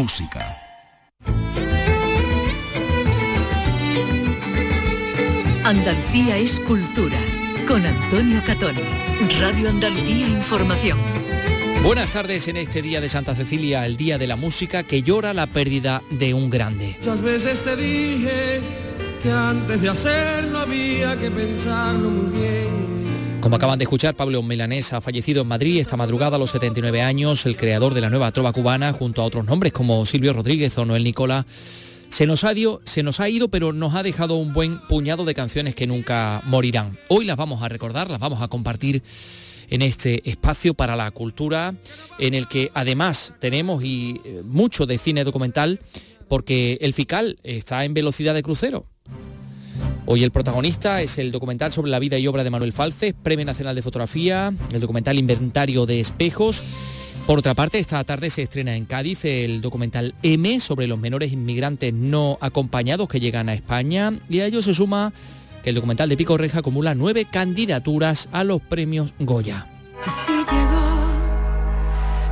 Música. Andalucía es cultura. Con Antonio Catón. Radio Andalucía Información. Buenas tardes en este día de Santa Cecilia, el día de la música que llora la pérdida de un grande. Muchas veces te dije que antes de hacerlo había que pensarlo muy bien. Como acaban de escuchar, Pablo Milanés ha fallecido en Madrid esta madrugada a los 79 años, el creador de la nueva trova cubana, junto a otros nombres como Silvio Rodríguez o Noel Nicola. Se nos, ha ido, se nos ha ido, pero nos ha dejado un buen puñado de canciones que nunca morirán. Hoy las vamos a recordar, las vamos a compartir en este espacio para la cultura, en el que además tenemos y eh, mucho de cine documental, porque el FICAL está en velocidad de crucero. Hoy el protagonista es el documental sobre la vida y obra de Manuel Falces, Premio Nacional de Fotografía, el documental Inventario de Espejos. Por otra parte, esta tarde se estrena en Cádiz el documental M sobre los menores inmigrantes no acompañados que llegan a España y a ello se suma que el documental de Pico Reja acumula nueve candidaturas a los premios Goya. Así llegó,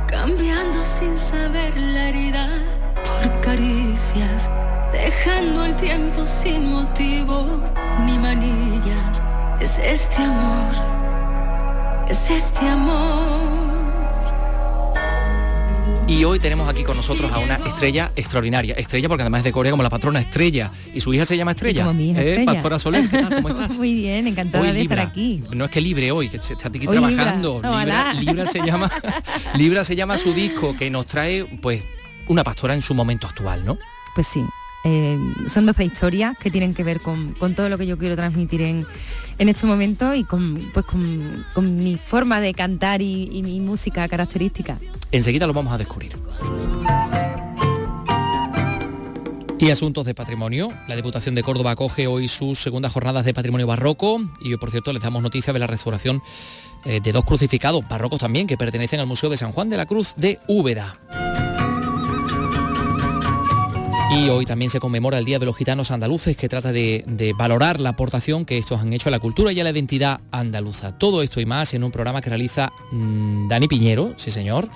cambiando sin saber la herida por caricias, dejando el tiempo sin motivo ni manillas. Es este amor, es este amor. Y hoy tenemos aquí con nosotros a una estrella extraordinaria. Estrella porque además es de Corea como la patrona Estrella. Y su hija se llama Estrella. Como mi hija ¿Eh? Estrella. Pastora Soler, ¿qué tal? ¿Cómo estás? Muy bien, encantada Hoy de estar Libra. aquí. No es que libre hoy, que se está aquí Hoy trabajando. Libra. Libra. Libra se llama Libra se llama su disco que nos trae pues una pastora en su momento actual, ¿no? Pues sí. Eh, son 12 historias que tienen que ver con, todo lo que yo quiero transmitir en, en este momento y con, pues con, mi forma de cantar y, mi música característica. Enseguida lo vamos a descubrir. Y asuntos de patrimonio. La Diputación de Córdoba acoge hoy sus segundas jornadas de patrimonio barroco y por cierto, les damos noticia de la restauración eh, de dos crucificados barrocos también que pertenecen al Museo de San Juan de la Cruz de Úbeda. Y hoy también se conmemora el Día de los Gitanos Andaluces, que trata de, de valorar la aportación que estos han hecho a la cultura y a la identidad andaluza. Todo esto y más en un programa que realiza mm, Dani Piñero, sí señor,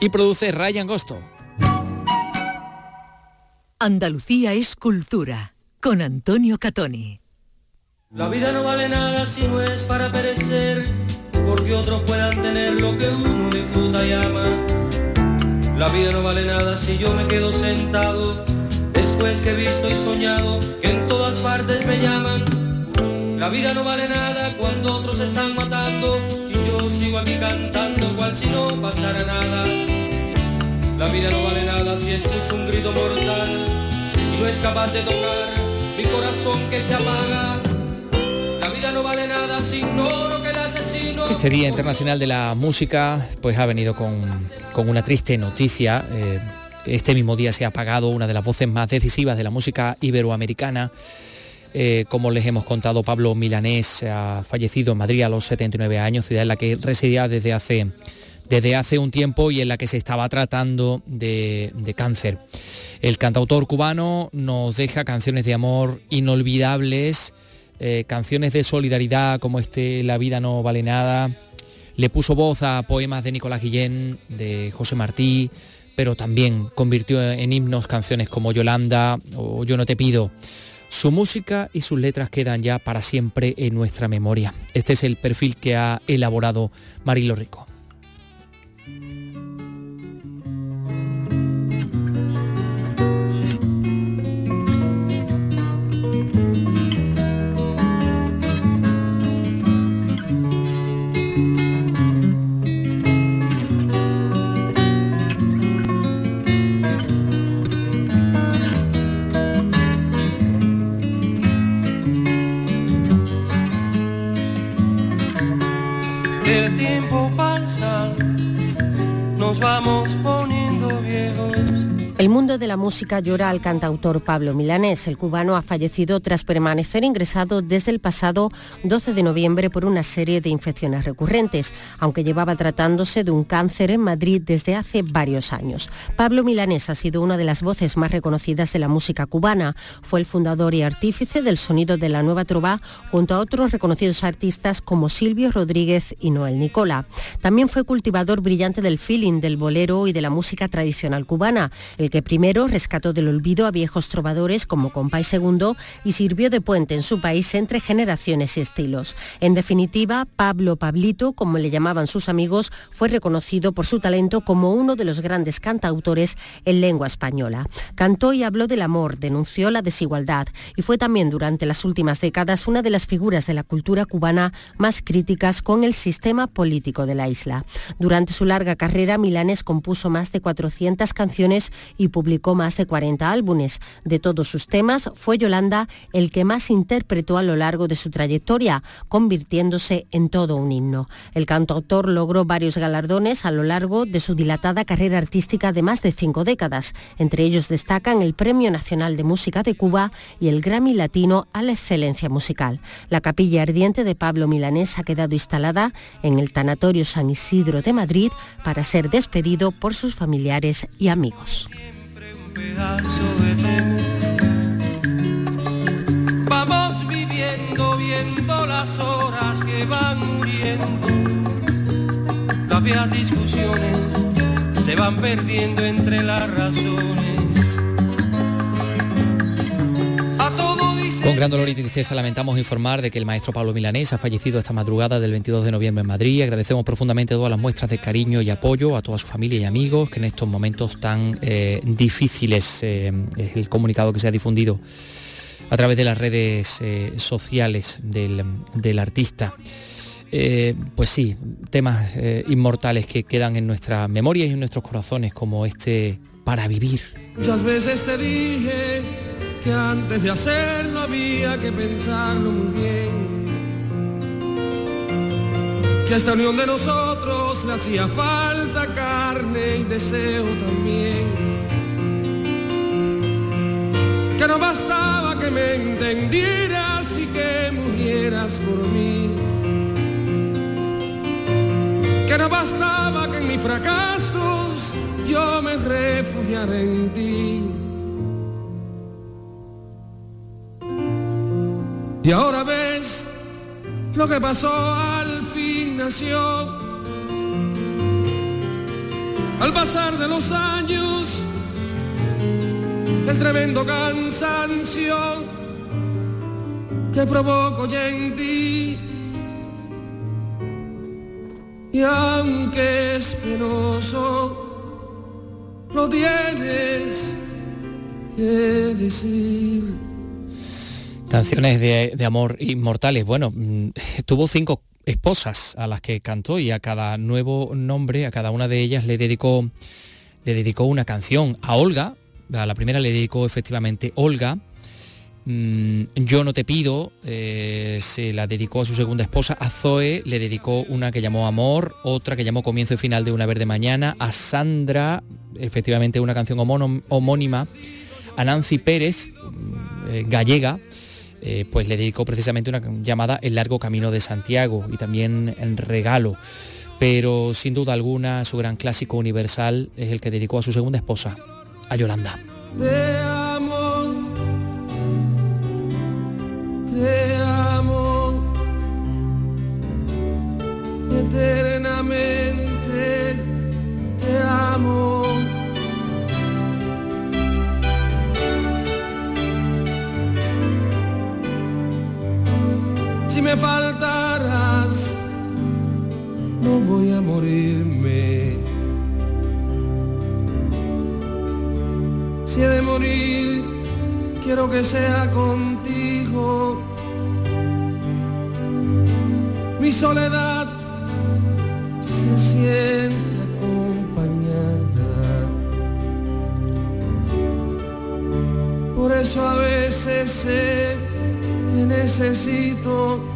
y produce Ryan Gosto. Andalucía es cultura. Con Antonio Catoni. La vida no vale nada si no es para perecer, porque otros puedan tener lo que uno disfruta y ama. La vida no vale nada si yo me quedo sentado, después que he visto y soñado que en todas partes me llaman. La vida no vale nada cuando otros están matando y yo sigo aquí cantando cual si no pasara nada. La vida no vale nada si escucho un grito mortal y no es capaz de tocar mi corazón que se apaga. La vida no vale nada si ignoro que el asesino... Este Día Internacional de la Música pues ha venido con, con una triste noticia. Eh, este mismo día se ha apagado una de las voces más decisivas de la música iberoamericana. Eh, como les hemos contado, Pablo Milanés ha fallecido en Madrid a los 79 años, ciudad en la que residía desde hace, desde hace un tiempo y en la que se estaba tratando de, cáncer. El cantautor cubano nos deja canciones de amor inolvidables, eh, canciones de solidaridad como este La vida no vale nada. Le puso voz a poemas de Nicolás Guillén, de José Martí, pero también convirtió en himnos canciones como Yolanda o Yo no te pido. Su música y sus letras quedan ya para siempre en nuestra memoria. Este es el perfil que ha elaborado Marilo Rico. Mundo de la música llora al cantautor Pablo Milanés. El cubano ha fallecido tras permanecer ingresado desde el pasado 12 de noviembre por una serie de infecciones recurrentes, aunque llevaba tratándose de un cáncer en Madrid desde hace varios años. Pablo Milanés ha sido una de las voces más reconocidas de la música cubana. Fue el fundador y artífice del sonido de la nueva trova junto a otros reconocidos artistas como Silvio Rodríguez y Noel Nicola. También fue cultivador brillante del feeling, del bolero y de la música tradicional cubana. El que primero rescató del olvido a viejos trovadores como Compay II y sirvió de puente en su país entre generaciones y estilos. En definitiva, Pablo Pablito, como le llamaban sus amigos, fue reconocido por su talento como uno de los grandes cantautores en lengua española. Cantó y habló del amor, denunció la desigualdad y fue también durante las últimas décadas una de las figuras de la cultura cubana más críticas con el sistema político de la isla. Durante su larga carrera, Milanes compuso más de 400 canciones y publicó más de 40 álbumes. De todos sus temas, fue Yolanda el que más interpretó a lo largo de su trayectoria, convirtiéndose en todo un himno. El cantautor logró varios galardones a lo largo de su dilatada carrera artística de más de cinco décadas. Entre ellos destacan el Premio Nacional de Música de Cuba y el Grammy Latino a la Excelencia Musical. La capilla ardiente de Pablo Milanés ha quedado instalada en el Tanatorio San Isidro de Madrid para ser despedido por sus familiares y amigos. Vamos viviendo, viendo las horas que van muriendo. Las viejas discusiones se van perdiendo entre las razones. Con gran dolor y tristeza lamentamos informar de que el maestro Pablo Milanés ha fallecido esta madrugada del 22 de noviembre en Madrid. Agradecemos profundamente todas las muestras de cariño y apoyo a toda su familia y amigos que en estos momentos tan eh, difíciles eh, es el comunicado que se ha difundido a través de las redes eh, sociales del, artista. pues sí, temas inmortales que quedan en nuestras memorias y en nuestros corazones como este para vivir. Muchas veces te dije que antes de hacerlo había que pensarlo muy bien. Que a esta unión de nosotros le hacía falta carne y deseo también. Que no bastaba que me entendieras y que murieras por mí. Que no bastaba que en mis fracasos yo me refugiara en ti. Y ahora ves lo que pasó al fin nació. Al pasar de los años, el tremendo cansancio que provoco ya en ti. Y aunque es penoso, lo tienes que decir. Canciones de, amor inmortales. Bueno, mm, tuvo cinco esposas a las que cantó y a cada nuevo nombre, a cada una de ellas le dedicó, le dedicó una canción. A Olga, a la primera le dedicó efectivamente Olga. Mm, Yo no te pido, eh, se la dedicó a su segunda esposa. A Zoe le dedicó una que llamó Amor, otra que llamó Comienzo y Final de una verde mañana. A Sandra, efectivamente una canción homónima. A Nancy Pérez, mm, eh, gallega, eh, pues le dedicó precisamente una llamada El largo camino de Santiago y también en regalo. Pero sin duda alguna su gran clásico universal es el que dedicó a su segunda esposa, a Yolanda. Te amo, te amo, eternamente te amo. Me faltarás, no voy a morirme. Si he de morir, quiero que sea contigo. Mi soledad se siente acompañada. Por eso a veces sé necesito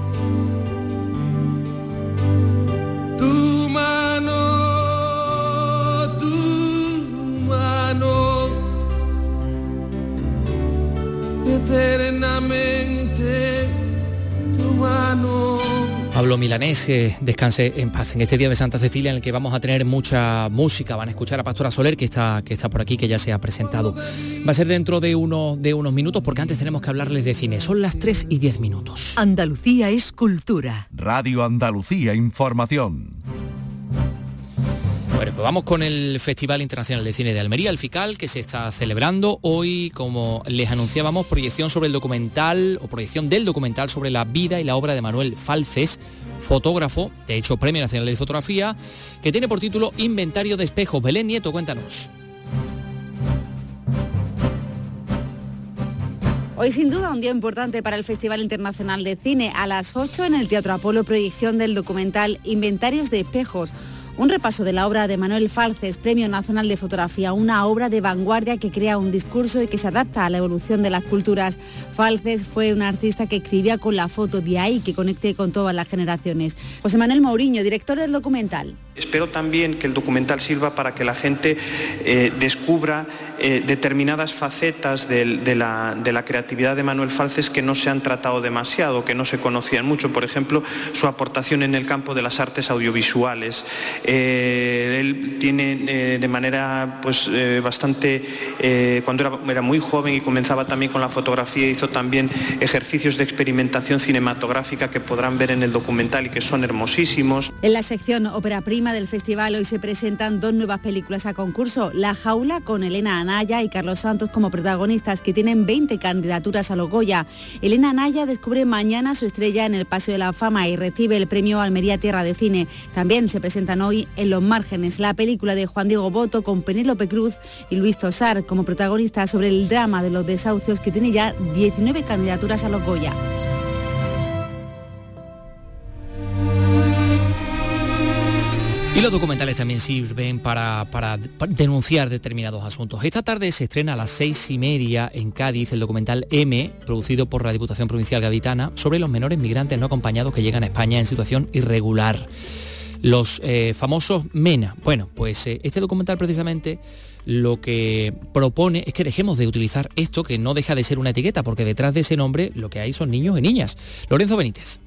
Milanés, descanse en paz en este día de Santa Cecilia en el que vamos a tener mucha música. Van a escuchar a Pastora Soler que está, que está por aquí, que ya se ha presentado. Va a ser dentro de, uno, de unos minutos porque antes tenemos que hablarles de cine. Son las 3 y 10 minutos. Andalucía es cultura. Radio Andalucía Información. Bueno, pues vamos con el Festival Internacional de Cine de Almería, el FICAL, que se está celebrando hoy, como les anunciábamos, proyección sobre el documental o proyección del documental sobre la vida y la obra de Manuel Falces, fotógrafo, de hecho Premio Nacional de Fotografía, que tiene por título Inventario de espejos. Belén Nieto, cuéntanos. Hoy sin duda un día importante para el Festival Internacional de Cine. A las 8 en el Teatro Apolo proyección del documental Inventarios de Espejos un repaso de la obra de Manuel Falces, Premio Nacional de Fotografía, una obra de vanguardia que crea un discurso y que se adapta a la evolución de las culturas. Falces fue un artista que escribía con la foto, de ahí que conecte con todas las generaciones. José Manuel Mourinho, director del documental. Espero también que el documental sirva para que la gente eh, descubra eh, determinadas facetas de, la, creatividad de Manuel Falces que no se han tratado demasiado, que no se conocían mucho. Por ejemplo, su aportación en el campo de las artes audiovisuales. Eh, él tiene de manera pues, bastante, cuando era, era, muy joven y comenzaba también con la fotografía, hizo también ejercicios de experimentación cinematográfica que podrán ver en el documental y que son hermosísimos. En la sección Ópera Prima del festival hoy se presentan dos nuevas películas a concurso, La Jaula con Elena Anaya y Carlos Santos como protagonistas que tienen 20 candidaturas a los Goya. Elena Anaya descubre mañana su estrella en el Paseo de la Fama y recibe el premio Almería Tierra de Cine. También se presentan hoy en Los Márgenes la película de Juan Diego Boto con Penélope Cruz y Luis Tosar como protagonistas sobre el drama de los desahucios que tiene ya 19 candidaturas a los Goya. Y los documentales también sirven para, denunciar determinados asuntos. Esta tarde se estrena a las seis y media en Cádiz el documental M, producido por la Diputación Provincial Gaditana, sobre los menores migrantes no acompañados que llegan a España en situación irregular. Los eh, famosos MENA. Bueno, pues eh, este documental precisamente lo que propone es que dejemos de utilizar esto que no deja de ser una etiqueta, porque detrás de ese nombre lo que hay son niños y niñas. Lorenzo Benítez.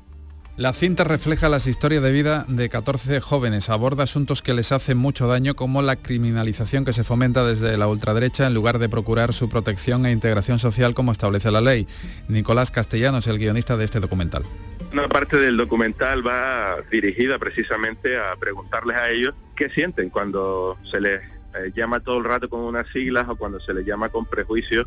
La cinta refleja las historias de vida de 14 jóvenes, aborda asuntos que les hacen mucho daño como la criminalización que se fomenta desde la ultraderecha en lugar de procurar su protección e integración social como establece la ley. Nicolás Castellanos, el guionista de este documental. Una parte del documental va dirigida precisamente a preguntarles a ellos qué sienten cuando se les eh, llama todo el rato con unas siglas o cuando se les llama con prejuicios,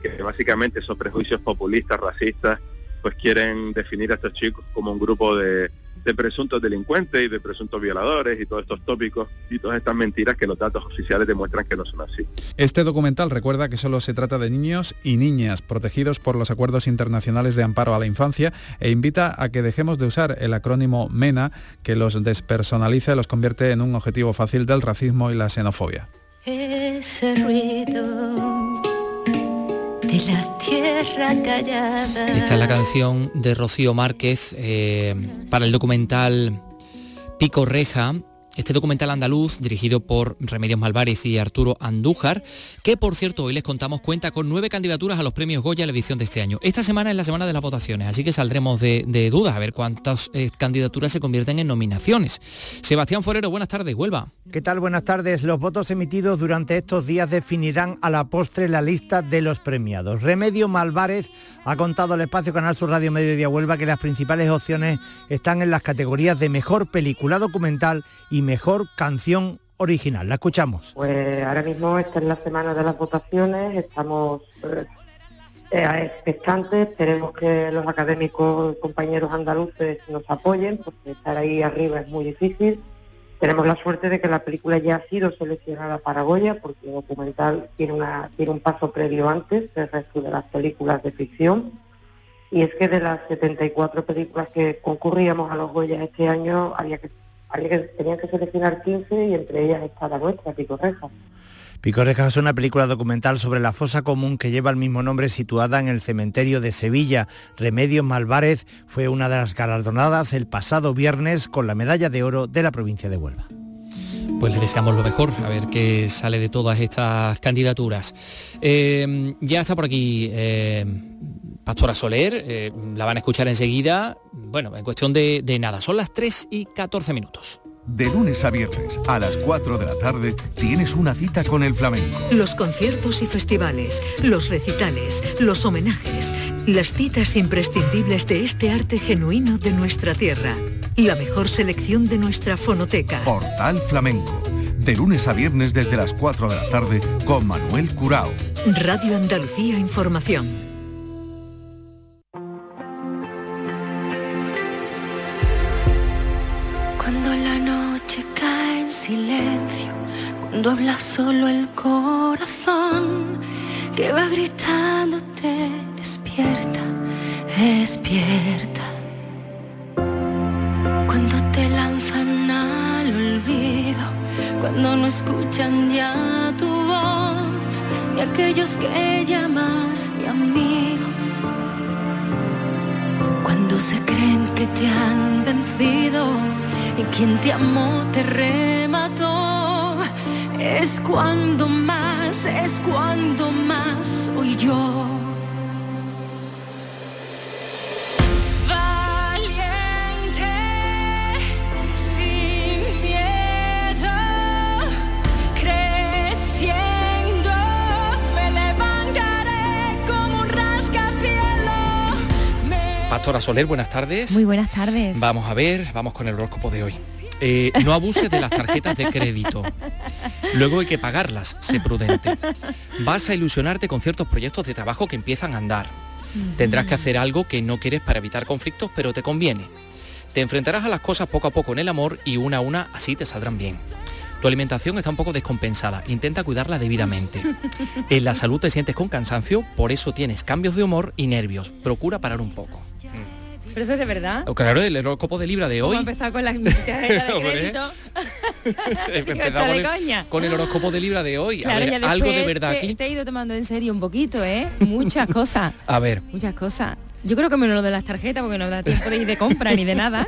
que básicamente son prejuicios populistas, racistas, pues quieren definir a estos chicos como un grupo de, presuntos delincuentes y de presuntos violadores y todos estos tópicos y todas estas mentiras que los datos oficiales demuestran que no son así. Este documental recuerda que solo se trata de niños y niñas protegidos por los acuerdos internacionales de amparo a la infancia e invita a que dejemos de usar el acrónimo MENA que los despersonaliza y los convierte en un objetivo fácil del racismo y la xenofobia. Ese ruido de la tierra callada. Esta es la canción de Rocío Márquez eh, para el documental Pico Reja, este documental andaluz, dirigido por Remedios Malvarez y Arturo Andújar, que por cierto hoy les contamos cuenta con nueve candidaturas a los premios Goya en la edición de este año. Esta semana es la semana de las votaciones, así que saldremos de, dudas a ver cuántas eh, candidaturas se convierten en nominaciones. Sebastián Forero, buenas tardes, Huelva. ¿Qué tal? Buenas tardes. Los votos emitidos durante estos días definirán a la postre la lista de los premiados. Remedios Malvarez ha contado al espacio Canal Sur Radio Mediodía Huelva que las principales opciones están en las categorías de mejor película documental y mejor canción original. La escuchamos. Pues ahora mismo está en la semana de las votaciones, estamos eh, eh, expectantes, esperemos que los académicos compañeros andaluces nos apoyen, porque estar ahí arriba es muy difícil. Tenemos la suerte de que la película ya ha sido seleccionada para Goya, porque el documental tiene, un paso previo antes del resto de las películas de ficción. Y es que de las 74 películas que concurríamos a los Goya este año, había que tenían que seleccionar 15 y entre ellas está la nuestra, Pico Reja. Pico Reja es una película documental sobre la fosa común que lleva el mismo nombre situada en el cementerio de Sevilla. Remedios Malvarez fue una de las galardonadas el pasado viernes con la medalla de oro de la provincia de Huelva. Pues le deseamos lo mejor, a ver qué sale de todas estas candidaturas. Eh, ya está por aquí eh, Pastora Soler, eh, la van a escuchar enseguida, bueno, en cuestión de, de nada, son las 3 y 14 minutos. De lunes a viernes a las 4 de la tarde tienes una cita con el flamenco. Los conciertos y festivales, los recitales, los homenajes, las citas imprescindibles de este arte genuino de nuestra tierra. La mejor selección de nuestra fonoteca. Portal Flamenco de lunes a viernes desde las 4 de la tarde con Manuel Curao. Radio Andalucía Información. Cuando habla solo el corazón, que va gritándote, despierta, despierta. Cuando te lanzan al olvido, cuando no escuchan ya tu voz, ni aquellos que llamas de amigos. Cuando se creen que te han vencido y quien te amó te remató, es cuando más, es cuando más soy yo. Valiente, sin miedo, creciendo, me levantaré como un rascacielos. Pastora Soler, buenas tardes. Muy buenas tardes. Vamos a ver, vamos con el horóscopo de hoy. Eh, no abuses de las tarjetas de crédito. Luego hay que pagarlas, sé prudente. Vas a ilusionarte con ciertos proyectos de trabajo que empiezan a andar. Tendrás que hacer algo que no quieres para evitar conflictos, pero te conviene. Te enfrentarás a las cosas poco a poco en el amor y una a una así te saldrán bien. Tu alimentación está un poco descompensada, intenta cuidarla debidamente. En la salud te sientes con cansancio, por eso tienes cambios de humor y nervios. Procura parar un poco. Pero eso es de verdad. Oh, Claro, el horóscopo de Libra de Vamos a hoy. empezar con las tarjetas de Hombre. crédito. Empezamos está de con el- coña. con el horóscopo de Libra de hoy. A ver, algo de verdad te, aquí. te he ido tomando en serio un poquito, ¿eh? Muchas cosas. A ver. Muchas cosas. Yo creo que menos lo de las tarjetas, porque no da tiempo de ir de compra ni de nada.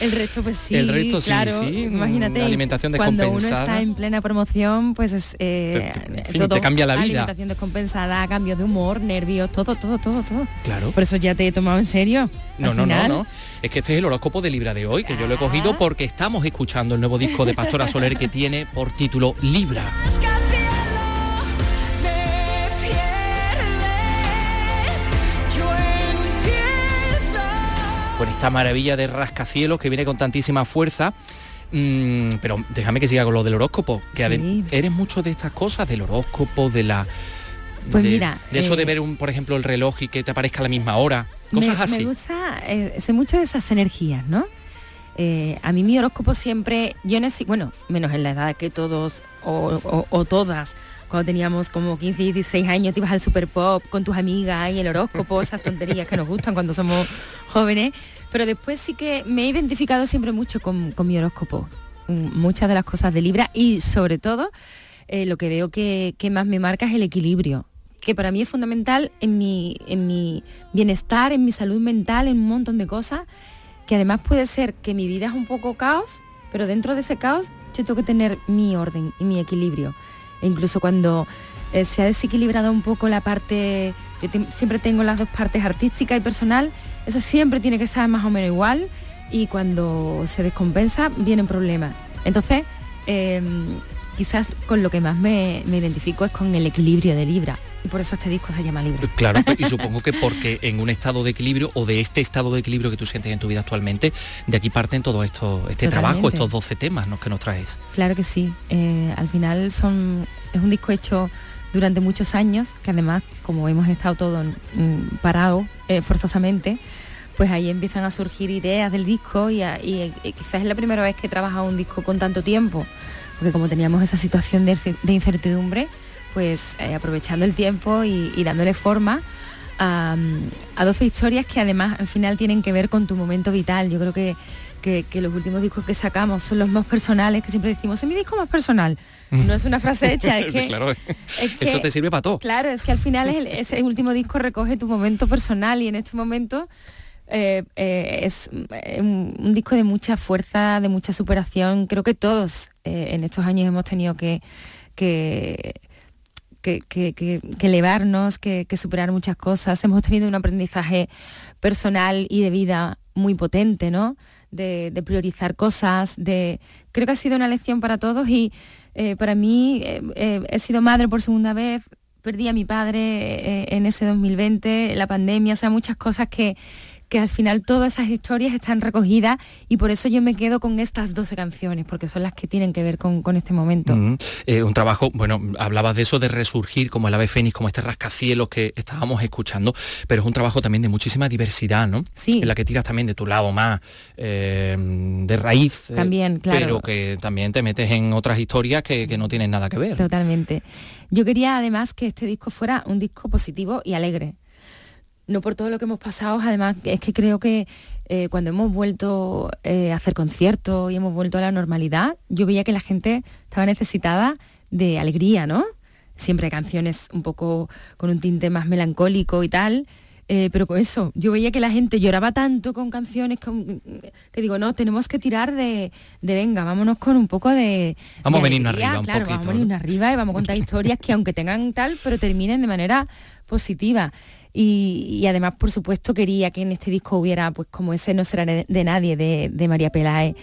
El resto, pues sí, El resto sí, claro. sí, Imagínate, una alimentación cuando uno descompensada. está en plena promoción, pues es eh, Te- te- en fin, te cambia la vida. Alimentación descompensada, cambios de humor, nervios, todo, todo, todo, todo. Claro. Por eso ya te he tomado en serio. No, no, no, final. no. Es que este es el horóscopo de Libra de hoy, que yo lo he cogido porque estamos escuchando el nuevo disco de Pastora Soler que tiene por título Libra. Con esta maravilla de rascacielos que viene con tantísima fuerza. Mm, pero déjame que siga con lo del horóscopo, que Sí. eres mucho de estas cosas, del horóscopo, de la... Pues de, mira, de eso de eh, ver, un, por ejemplo, el reloj y que te aparezca a la misma hora. Cosas me, así. Me gusta, eh, sé mucho de esas energías, ¿no? Eh, a mí mi horóscopo siempre, yo bueno, menos en la edad que todos o, o- o todas, cuando teníamos como 15 y 16 años, te ibas al super pop con tus amigas y el horóscopo, esas tonterías que nos gustan cuando somos jóvenes, pero después sí que me he identificado siempre mucho con, mi horóscopo, Mm, muchas de las cosas de Libra y sobre todo eh, lo que veo que, más me marca es el equilibrio, que para mí es fundamental en mi bienestar, en mi salud mental, en un montón de cosas, que además puede ser que mi vida es un poco caos, pero dentro de ese caos yo tengo que tener mi orden y mi equilibrio. E incluso cuando eh, se ha desequilibrado un poco la parte, yo siempre tengo las dos partes artística y personal, eso siempre tiene que estar más o menos igual y cuando se descompensa vienen problemas. Entonces, eh, quizás con lo que más me, me identifico es con el equilibrio de Libra. Y por eso este disco se llama Libra. Claro, y supongo que porque en un estado de equilibrio o de este estado de equilibrio que tú sientes en tu vida actualmente, de aquí parten todo esto, este trabajo, estos 12 temas ¿no? que nos traes. Claro que sí. Eh, al final son, es un disco hecho durante muchos años, que además, como hemos estado todos mm, parados eh, forzosamente, pues ahí empiezan a surgir ideas del disco y, a- y, eh, quizás es la primera vez que he trabajado un disco con tanto tiempo, porque como teníamos esa situación de, de incertidumbre, pues eh, aprovechando el tiempo y, y dándole forma a, a 12 historias que además al final tienen que ver con tu momento vital. Yo creo que, que- que los últimos discos que sacamos son los más personales, que siempre decimos, es mi disco más personal. No es una frase hecha, es que... claro, es que- eso te sirve para todo. Claro, es que al final es el- ese último disco recoge tu momento personal y en este momento eh, eh, es eh, un, disco de mucha fuerza, de mucha superación. Creo que todos en estos años hemos tenido que, que, que, que- elevarnos, que, superar muchas cosas. Hemos tenido un aprendizaje personal y de vida muy potente, ¿no? De, priorizar cosas, de creo que ha sido una lección para todos y para mí he sido madre por segunda vez, perdí a mi padre en ese 2020, la pandemia, o sea, muchas cosas que, que al final todas esas historias están recogidas y por eso yo me quedo con estas 12 canciones, porque son las que tienen que ver con, este momento. Eh, un trabajo, bueno, hablabas de eso, de resurgir como el ave fénix, como este rascacielos que estábamos escuchando, pero es un trabajo también de muchísima diversidad, ¿no? Sí. En la que tiras también de tu lado más eh, de raíz, eh, también, claro. pero que también te metes en otras historias que, que no tienen nada que ver. Totalmente. Yo quería además que este disco fuera un disco positivo y alegre no por todo lo que hemos pasado, además es que creo que eh, cuando hemos vuelto eh, a hacer conciertos y hemos vuelto a la normalidad, yo veía que la gente estaba necesitada de alegría, ¿no? Siempre canciones un poco con un tinte más melancólico y tal, eh, pero con eso, yo veía que la gente lloraba tanto con canciones que digo, no, tenemos que tirar de, venga, vámonos con un poco de... Vamos a venirnos arriba un claro, vamos a venirnos arriba y vamos a contar historias que aunque tengan tal, pero terminen de manera positiva. Y, además, por supuesto, quería que en este disco hubiera, pues como ese No será de nadie, de, María Peláez,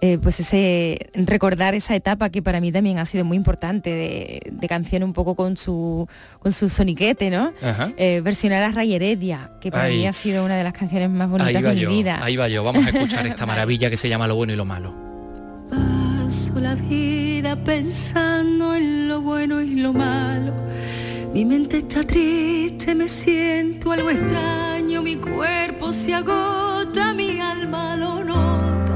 eh, pues ese recordar esa etapa que para mí también ha sido muy importante de, canción un poco con su con su soniquete, ¿no? Eh, versionar a Ray Heredia, que para mí ha sido una de las canciones más bonitas de mi vida. Ahí va yo, vamos a escuchar esta maravilla que se llama Lo bueno y lo malo. Paso la vida pensando en lo bueno y lo malo mi mente está triste, me siento algo extraño, mi cuerpo se agota, mi alma lo nota.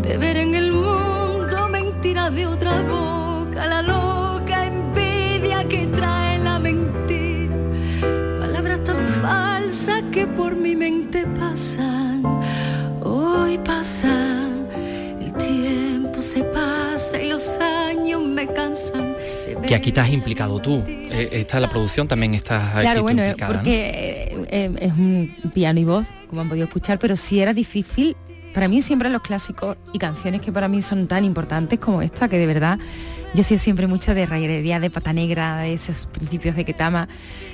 De ver en el mundo mentiras de otra boca, la loca envidia que trae la mentira. Palabras tan falsas que por mi mente pasan, hoy pasan, el tiempo se pasa y los años me cansan que aquí has implicado tú. Eh, esta la producción también está Claro, bueno, porque eh, eh, es un piano y voz, como han podido escuchar, pero sí era difícil. Para mí siempre los clásicos y canciones que para mí son tan importantes como esta, que de verdad yo sido siempre mucho de rayería, de pata negra, de esos principios de Ketama.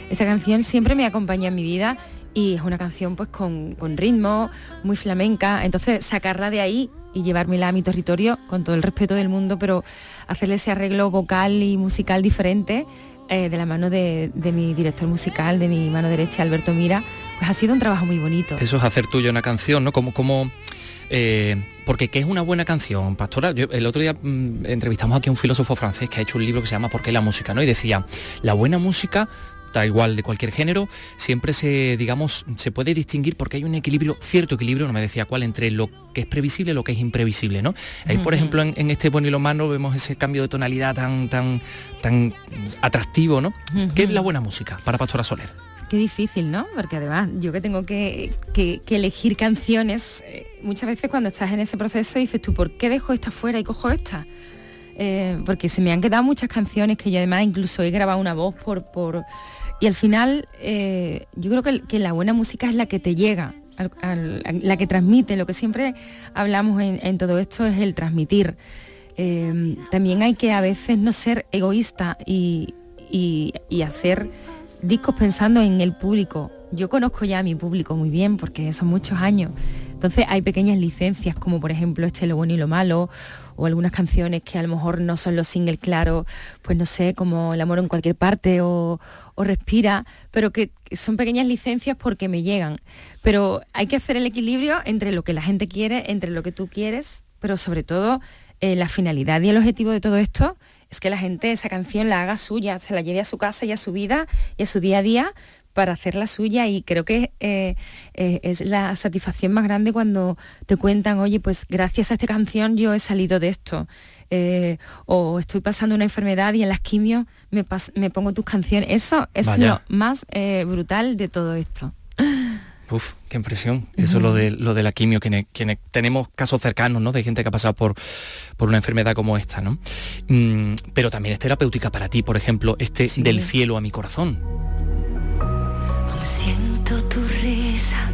Esa canción siempre me acompaña en mi vida y es una canción pues con, con ritmo, muy flamenca. Entonces sacarla de ahí y llevármela a mi territorio con todo el respeto del mundo, pero hacerle ese arreglo vocal y musical diferente eh, de la mano de, mi director musical, de mi mano derecha, Alberto Mira, pues ha sido un trabajo muy bonito. Eso es hacer tuyo una canción, ¿no? Como, como eh, porque ¿qué es una buena canción, Pastora? el otro día mm, entrevistamos aquí a un filósofo francés que ha hecho un libro que se llama ¿Por qué la música? ¿no? Y decía, la buena música da igual de cualquier género, siempre se, digamos, se puede distinguir porque hay un equilibrio, cierto equilibrio, no me decía cuál, entre lo que es previsible y lo que es imprevisible, ¿no? Ahí, por ejemplo, en, este bueno y lo malo vemos ese cambio de tonalidad tan, tan, tan atractivo, ¿no? ¿Qué es la buena música para Pastora Soler? Qué difícil, ¿no? Porque además yo que tengo que, elegir canciones, eh, muchas veces cuando estás en ese proceso dices tú, ¿por qué dejo esta fuera y cojo esta? Eh, porque se me han quedado muchas canciones que yo además incluso he grabado una voz por, por y al final, eh, yo creo que, la buena música es la que te llega, la que transmite. Lo que siempre hablamos en, todo esto es el transmitir. Eh, también hay que a veces no ser egoísta y, hacer discos pensando en el público. Yo conozco ya a mi público muy bien porque son muchos años. Entonces hay pequeñas licencias como por ejemplo este Lo bueno y lo malo o algunas canciones que a lo mejor no son los singles claros, pues no sé, como El amor en cualquier parte o, Respira, pero que, son pequeñas licencias porque me llegan. Pero hay que hacer el equilibrio entre lo que la gente quiere, entre lo que tú quieres, pero sobre todo eh, la finalidad y el objetivo de todo esto es que la gente esa canción la haga suya, se la lleve a su casa y a su vida y a su día a día para hacerla suya y creo que eh, eh, es la satisfacción más grande cuando te cuentan, oye, pues gracias a esta canción yo he salido de esto. Eh, o estoy pasando una enfermedad y en las quimios me, me pongo tus canciones. Eso es lo más brutal de todo esto. Uf, qué impresión. Eso lo de lo de la quimio, quienes, quienes, tenemos casos cercanos, ¿no? De gente que ha pasado por, por una enfermedad como esta, ¿no? Mm, pero también es terapéutica para ti, por ejemplo, este del cielo a mi corazón. Siento tu risa,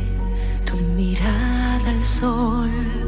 tu mirada al sol.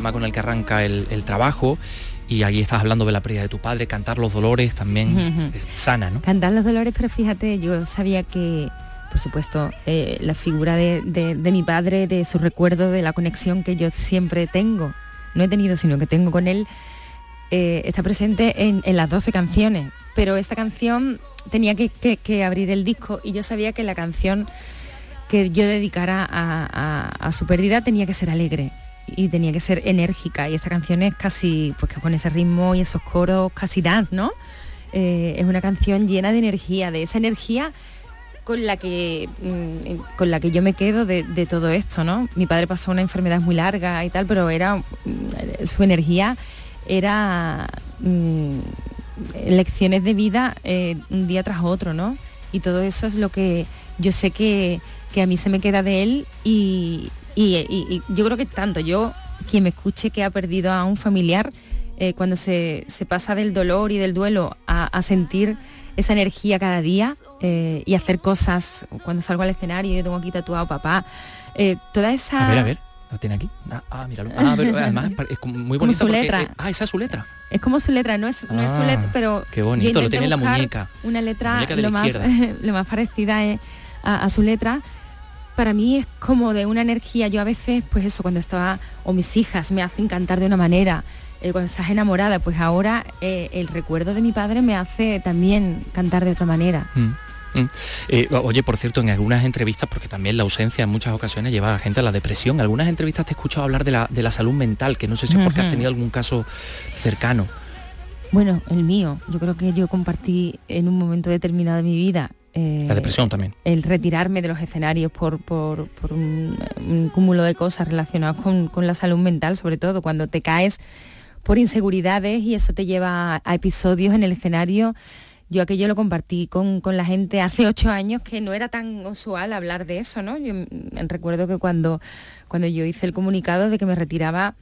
Tema con el que arranca el, el trabajo y ahí estás hablando de la pérdida de tu padre, cantar los dolores también es sana, ¿no? Cantar los dolores, pero fíjate, yo sabía que, por supuesto, eh, la figura de, de- de mi padre, de su recuerdo, de la conexión que yo siempre tengo, no he tenido, sino que tengo con él, eh, está presente en, en las 12 canciones. Pero esta canción tenía que, que- que abrir el disco y yo sabía que la canción que yo dedicara a, a- a su pérdida tenía que ser alegre y tenía que ser enérgica. Y esta canción es casi pues con ese ritmo y esos coros casi dance no Eh, es una canción llena de energía de esa energía con la que mm, con la que yo me quedo de, de todo esto no mi padre pasó una enfermedad muy larga y tal pero era mm, su energía era mm, lecciones de vida eh, un día tras otro no y todo eso es lo que yo sé que, que a mí se me queda de él y, y- y- y yo creo que tanto yo, quien me escuche que ha perdido a un familiar, eh, cuando se, se pasa del dolor y del duelo a, a sentir esa energía cada día eh, y hacer cosas, cuando salgo al escenario, yo tengo aquí tatuado papá, eh, toda esa... A ver, a ver, lo tiene aquí. Ah, ah, míralo. Ah, pero además es muy bonito su porque, letra. ah, esa es su letra. Es como su letra, no es, no es su Ah, letra, pero qué bonito, lo tiene en la muñeca. Una La letra muñeca lo más, lo más parecida a su letra. Para mí es como de una energía. Yo a veces, pues eso, cuando estaba, o mis hijas me hacen cantar de una manera, eh, cuando estás enamorada, pues ahora eh, el recuerdo de mi padre me hace también cantar de otra manera. Mm, mm. Eh, oye, por cierto, en algunas entrevistas, porque también la ausencia en muchas ocasiones lleva a gente a la depresión, en algunas entrevistas te he escuchado hablar de la, de la salud mental, que no sé si es porque has tenido algún caso cercano. Bueno, el mío, yo creo que yo compartí en un momento determinado de mi vida. Eh, La depresión también. el retirarme de los escenarios por, por- por un, un cúmulo de cosas relacionadas con, con la salud mental, sobre todo cuando te caes por inseguridades y eso te lleva a, a episodios en el escenario. Yo aquello lo compartí con, con la gente hace ocho años que no era tan usual hablar de eso, ¿no? Yo recuerdo que cuando, cuando yo hice el comunicado de que me retiraba,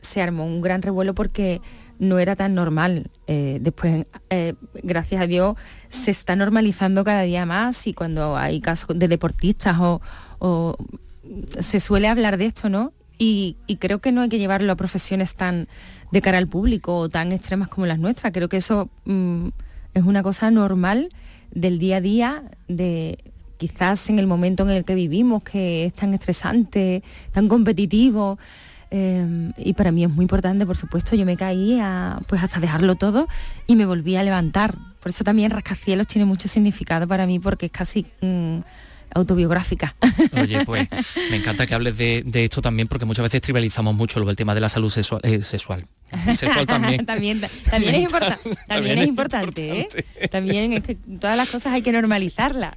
se armó un gran revuelo porque no era tan normal. Eh, después, eh, gracias a Dios, se está normalizando cada día más y cuando hay casos de deportistas o, se suele hablar de esto, ¿no? Y, y creo que no hay que llevarlo a profesiones tan de cara al público o tan extremas como las nuestras. Creo que eso mm, es una cosa normal del día a día, de quizás en el momento en el que vivimos, que es tan estresante, tan competitivo. Eh, y para mí es muy importante, por supuesto, yo me caí pues hasta dejarlo todo y me volví a levantar. Por eso también Rascacielos tiene mucho significado para mí porque es casi mm, autobiográfica. Oye, pues me encanta que hables de, de esto también, porque muchas veces trivializamos mucho lo del tema de la salud sexual. eh, sexual. Sexual también. también, también es, importa- también También es importante, ¿eh? También es que todas las cosas hay que normalizarlas.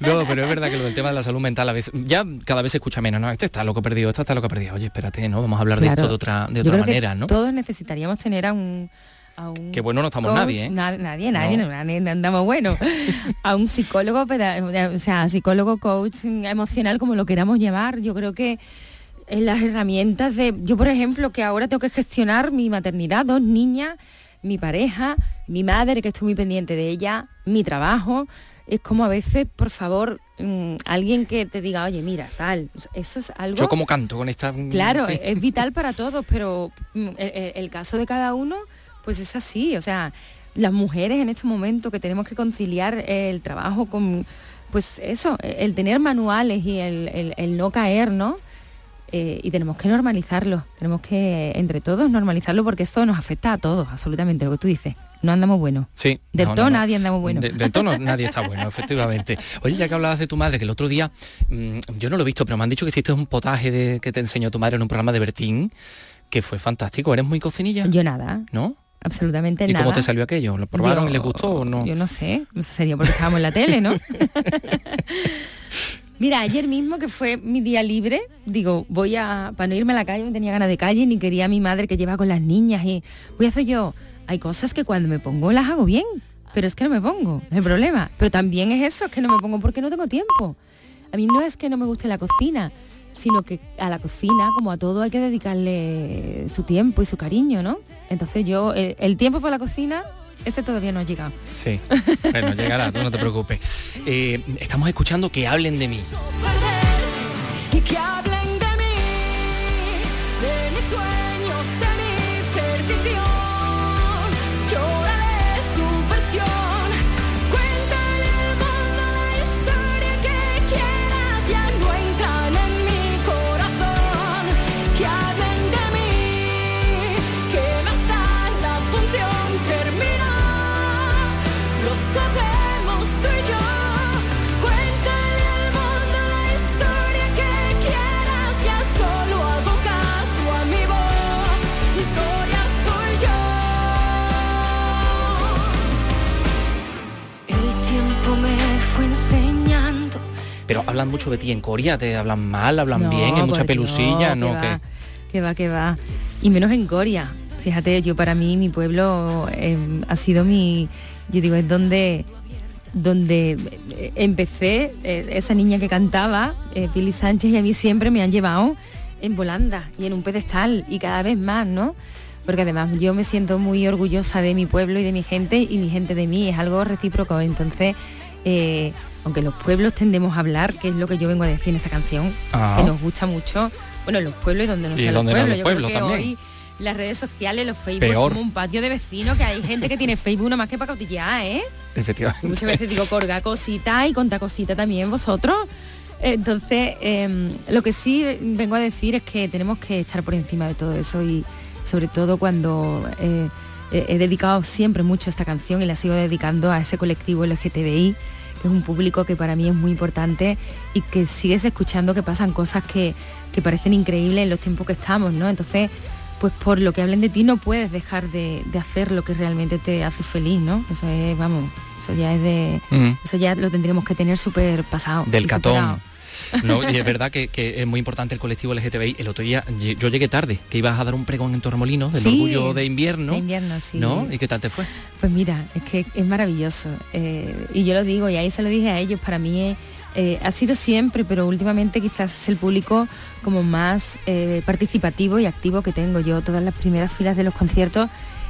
No, pero es verdad que lo del tema de la salud mental a veces, ya cada vez se escucha menos, ¿no? Este está loco perdido, este está loco perdido. Oye, espérate, ¿no? Vamos a hablar de esto de otra, de Yo otra creo que manera, ¿no? Todos necesitaríamos tener a un... a un Que bueno no estamos coach, nadie, ¿eh? na- nadie, nadie, No. nadie, andamos bueno. a un psicólogo, o sea, psicólogo, coach emocional, como lo queramos llamar. Yo creo que en las herramientas de... Yo, por ejemplo, que ahora tengo que gestionar mi maternidad, dos niñas, mi pareja, mi madre, que estoy muy pendiente de ella, mi trabajo. Es como a veces, por favor, mm, alguien que te diga, oye, mira, tal, eso es algo... Yo como canto con esta... Claro, en fin. es vital para todos, pero mm, el, el- el caso de cada uno, pues es así. O sea, las mujeres en este momento que tenemos que conciliar el trabajo con, pues eso, el tener manuales y el, el- el no caer, ¿no? Eh, y tenemos que normalizarlo, tenemos que entre todos normalizarlo porque esto nos afecta a todos, absolutamente, lo que tú dices. No andamos buenos. Sí. Del no, todo no, no. nadie andamos buenos. De, del tono nadie está bueno, efectivamente. Oye, ya que hablabas de tu madre, que el otro día, mm, yo no lo he visto, pero me han dicho que hiciste un potaje de, que te enseñó tu madre en un programa de Bertín, que fue fantástico. ¿Eres muy cocinilla? Yo nada. ¿No? Absolutamente ¿Y nada. cómo te salió aquello? ¿Lo probaron Yo- y les gustó o no? Yo no sé, no sé, sería porque estábamos en la tele, ¿no? Mira, ayer mismo que fue mi día libre, digo, voy a, para no irme a la calle, no tenía ganas de calle, ni quería a mi madre que lleva con las niñas y voy a hacer yo. Hay cosas que cuando me pongo las hago bien, pero es que no me pongo, no hay problema. Pero también es eso, es que no me pongo porque no tengo tiempo. A mí no es que no me guste la cocina, sino que a la cocina, como a todo, hay que dedicarle su tiempo y su cariño, ¿no? Entonces yo, el, el tiempo para la cocina ese todavía no ha llegado. Sí, bueno, llegará, tú no te preocupes. Eh, estamos escuchando que hablen de mí. Hablan mucho de ti en Corea, te hablan mal, hablan No, bien, hay mucha pelusilla, Dios, ¿no? que que va, que va. Y menos en Coria. Fíjate, yo para mí mi pueblo eh, ha sido mi, yo digo, es donde donde eh, empecé, eh, esa niña que cantaba, eh, Pili Sánchez, y a mí siempre me han llevado en volanda y en un pedestal y cada vez más, ¿no? Porque además yo me siento muy orgullosa de mi pueblo y de mi gente y mi gente de mí, es algo recíproco. Entonces, eh, aunque los pueblos tendemos a hablar, que es lo que yo vengo a decir en esta canción, Ah. que nos gusta mucho, bueno, los pueblos y donde no sean los no pueblos. los Yo creo que también. hoy las redes sociales, los Facebook, Peor. como un patio de vecinos, que hay gente que tiene Facebook nada más que para cotillear, ¿eh? Efectivamente. Y muchas veces digo, colga cosita y conta cosita también vosotros. Entonces, em, lo que sí vengo a decir es que tenemos que estar por encima de todo eso y sobre todo cuando eh, he he dedicado siempre mucho esta canción y la sigo dedicando a ese colectivo LGTBI, que es un público que para mí es muy importante y que sigues escuchando que pasan cosas que, que parecen increíbles en los tiempos que estamos, ¿no? Entonces, pues por lo que hablen de ti no puedes dejar de, de hacer lo que realmente te hace feliz, ¿no? Eso es, vamos, eso ya es de... Eso ya lo tendríamos que tener súper pasado. Del catón. superado. No, y es verdad que, que es muy importante el colectivo LGTBI. El otro día yo llegué tarde, que ibas a dar un pregón en Torremolinos del Sí, orgullo de invierno. de invierno, sí. ¿No? ¿Y qué tal te fue? Pues mira, es que es maravilloso. eh, y yo lo digo, y ahí se lo dije a ellos, para mí eh, ha sido siempre, pero últimamente quizás es el público como más eh, participativo y activo que tengo. Yo todas las primeras filas de los conciertos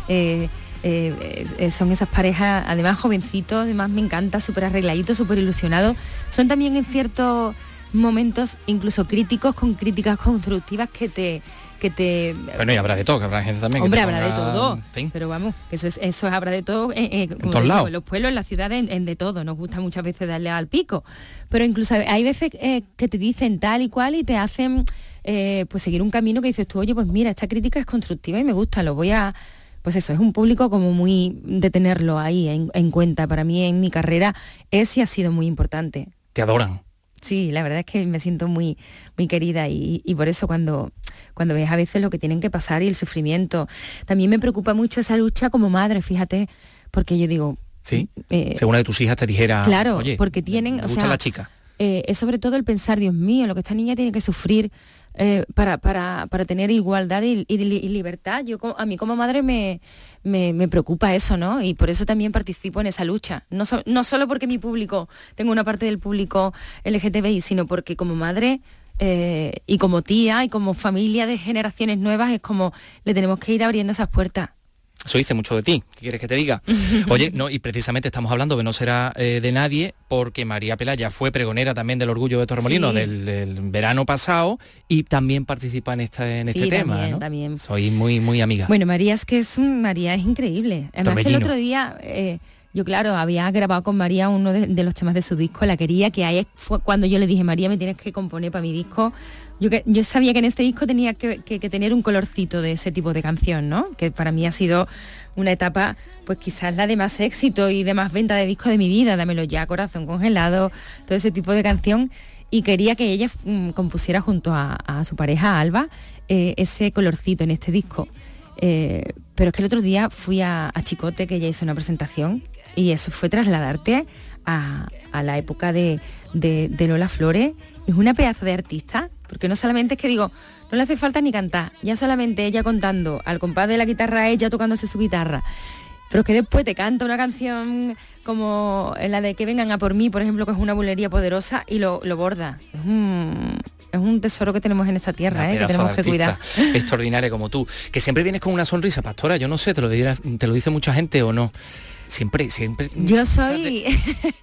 eh, eh, eh, son esas parejas, además jovencitos, además me encanta, súper arregladitos, súper ilusionados. Son también en ciertos momentos incluso críticos, con críticas constructivas que te... Que te Bueno, y habrá de todo, que habrá gente también. Hombre, habrá de todo. en fin. Pero vamos, que eso es, eso es habrá de todo eh, eh, como todos lados. en los pueblos, en las ciudades, en, en de todo. Nos gusta muchas veces darle al pico. Pero incluso hay veces eh, que te dicen tal y cual y te hacen eh, pues seguir un camino que dices tú, oye, pues mira, esta crítica es constructiva y me gusta, lo voy a. Pues eso, es un público como muy de tenerlo ahí en, en cuenta. Para mí en mi carrera es y ha sido muy importante. Te adoran. Sí, la verdad es que me siento muy, muy querida y, y por eso cuando, cuando ves a veces lo que tienen que pasar y el sufrimiento. También me preocupa mucho esa lucha como madre, fíjate, porque yo digo, Sí. eh, si una de tus hijas te dijera, claro, oye, porque tienen, me o gusta sea, la chica. eh, es sobre todo el pensar, Dios mío, lo que esta niña tiene que sufrir eh, para, para, para tener igualdad y, y li- y libertad. Yo a mí como madre me, me, me preocupa eso, ¿no? Y por eso también participo en esa lucha. No, no solo porque mi público, tengo una parte del público LGTBI, sino porque como madre eh, y como tía y como familia de generaciones nuevas es como le tenemos que ir abriendo esas puertas. Eso dice mucho de ti. ¿Qué quieres que te diga? Oye, no, y precisamente estamos hablando de no será eh, de nadie, porque María Pelaya fue pregonera también del orgullo de Torremolinos Sí. del, del verano pasado y también participa en este, en este Sí, tema. también, ¿no? también. Soy muy, muy amiga. Bueno, María es que es María es increíble. Además que el otro día eh, yo claro había grabado con María uno de, de los temas de su disco, la quería, que ahí fue cuando yo le dije María me tienes que componer para mi disco. Yo, sabía que en este disco tenía que, tener un colorcito de ese tipo de canción, ¿no? Que para mí ha sido una etapa, pues quizás la de más éxito y de más venta de disco de mi vida, dámelo ya, corazón congelado, todo ese tipo de canción. Y quería que ella mm, compusiera junto a, su pareja Alba eh, ese colorcito en este disco. Eh, pero es que el otro día fui a, Chicote, que ella hizo una presentación, y eso fue trasladarte a, la época de Lola Flores. Es una pedazo de artista, porque no solamente es que digo, no le hace falta ni cantar, ya solamente ella contando al compás de la guitarra, ella tocándose su guitarra. Pero es que después te canta una canción como la de que vengan a por mí, por ejemplo, que es una bulería poderosa y lo, lo borda. Es un, es un tesoro que tenemos en esta tierra, ¿eh? que tenemos que cuidar. Extraordinaria como tú. Que siempre vienes con una sonrisa, pastora, yo no sé, te lo, te lo dice mucha gente o no. Siempre, siempre. Yo soy.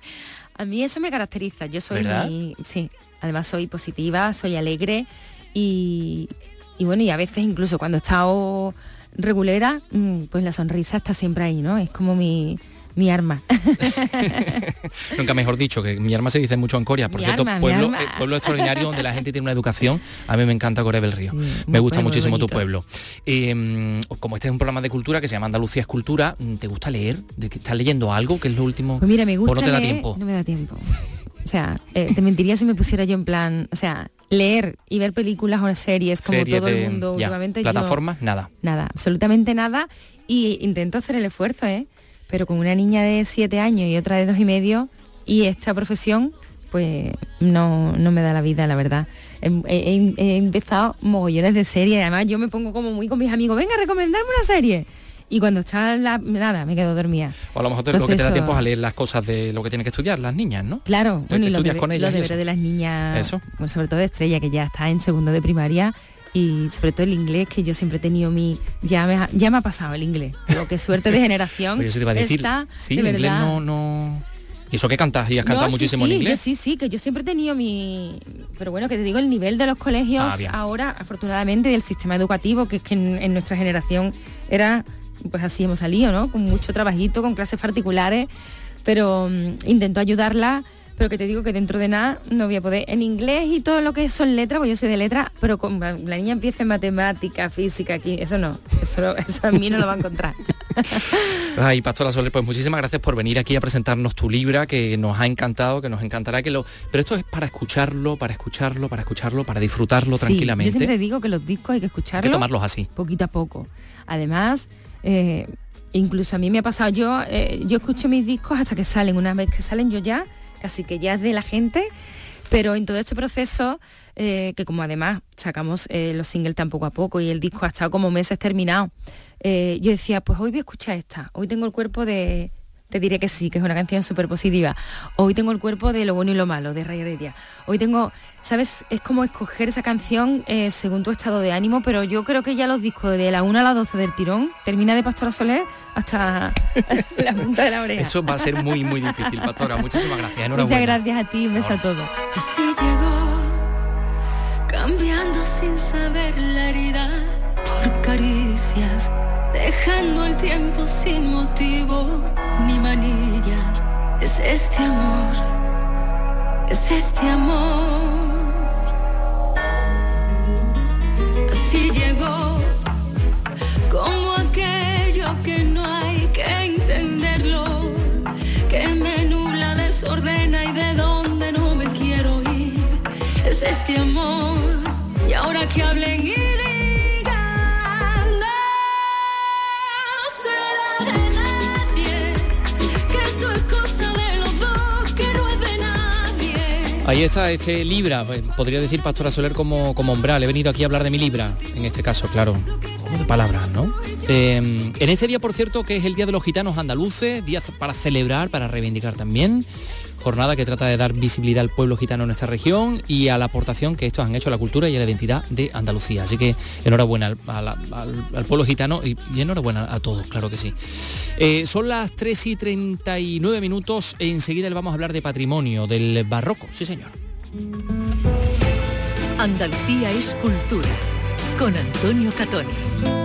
a mí eso me caracteriza. Yo soy muy. Sí. Además soy positiva, soy alegre y, y bueno, y a veces incluso cuando he estado regulera, mm, pues la sonrisa está siempre ahí, ¿no? Es como mi, mi arma. Nunca mejor dicho, que mi arma se dice mucho en Corea. Por cierto, pueblo, eh, pueblo extraordinario donde la gente tiene una educación. A mí me encanta Corea del Río. me gusta muchísimo tu pueblo. Em, como este es un programa de cultura que se llama Andalucía es Cultura, mm, ¿te gusta leer? ¿De que estás leyendo algo? que es lo último? Pues mira, me gusta. ¿O no te da tiempo? No me da tiempo. O sea, eh, te mentiría si me pusiera yo en plan, o sea, leer y ver películas o series como todo el mundo últimamente. ¿Plataformas? nada. Nada, absolutamente nada. Y intento hacer el esfuerzo, ¿eh? pero con una niña de siete años y otra de dos y medio y esta profesión, pues no, no me da la vida, la verdad. He, empezado mogollones de series, además yo me pongo como muy con mis amigos, venga, recomendarme una serie. Y cuando está la, nada, me quedo dormida. O a lo mejor lo que te da tiempo es a leer las cosas de lo que tienen que estudiar las niñas, ¿no? Claro, bueno, y los, con ellas los deberes de las niñas, ¿Eso? sobre todo de Estrella, que ya está en segundo de primaria, y sobre todo el inglés que yo siempre he tenido mi ya me ha, ya me ha pasado el inglés. Pero qué suerte de generación te a decir, está, sí el inglés no, no. Y eso que cantas y has cantado muchísimo en inglés. sí sí que yo siempre he tenido mi pero bueno que te digo el nivel de los colegios ah, ahora afortunadamente del sistema educativo que es que en, nuestra generación era pues así hemos salido no con mucho trabajito con clases particulares pero mm, intento ayudarla pero que te digo que dentro de nada no voy a poder. En inglés y todo lo que son letras, pues yo soy de letras, pero con, la niña empieza en matemática, física, aquí, eso no, eso, eso a mí no lo va a encontrar. Ay, Pastora Soler, pues muchísimas gracias por venir aquí a presentarnos tu libra, que nos ha encantado, que nos encantará que lo... Pero esto es para escucharlo, para escucharlo, para escucharlo, para disfrutarlo tranquilamente. Yo siempre digo que los discos hay que escucharlos. Hay que tomarlos así. Poquito a poco. Además, eh, incluso a mí me ha pasado, yo, eh, yo escucho mis discos hasta que salen, una vez que salen yo ya así que ya es de la gente, pero en todo este proceso, eh, que como además sacamos los singles tan poco a poco y el disco ha estado como meses terminado, yo decía, pues hoy voy a escuchar esta, hoy tengo el cuerpo de, te diré que sí, que es una canción súper positiva. Hoy tengo el cuerpo de lo bueno y lo malo, de Ray Heredia. Hoy tengo, ¿sabes? Es como escoger esa canción eh, según tu estado de ánimo, pero yo creo que ya los discos de la 1 a la 12 del tirón, termina de Pastora Soler hasta la punta de la oreja. Eso va a ser muy, muy difícil, Pastora. Muchísimas gracias. Muchas gracias a ti, un beso a todos. Así llegó, cambiando sin saber la herida caricias dejando el tiempo sin motivo ni manillas. Es este amor, es este amor. Así llegó, como aquello que no hay que entenderlo, que me nula, desordena y de donde no me quiero ir. Es este amor, y ahora que hablen Ahí está este Libra, pues, podría decir Pastora Soler como, como umbral. He venido aquí a hablar de mi Libra, en este caso, claro, como de palabras, ¿no? Em, en este día, por cierto, que es el Día de los Gitanos Andaluces, día para celebrar, para reivindicar también jornada que trata de dar visibilidad al pueblo gitano en nuestra región y a la aportación que estos han hecho a la cultura y a la identidad de Andalucía. Así que enhorabuena al, pueblo gitano y, enhorabuena a todos, claro que sí. Eh, son las 3 y 39 minutos enseguida le vamos a hablar de patrimonio, del barroco, sí señor. Andalucía es cultura, con Antonio Catoni.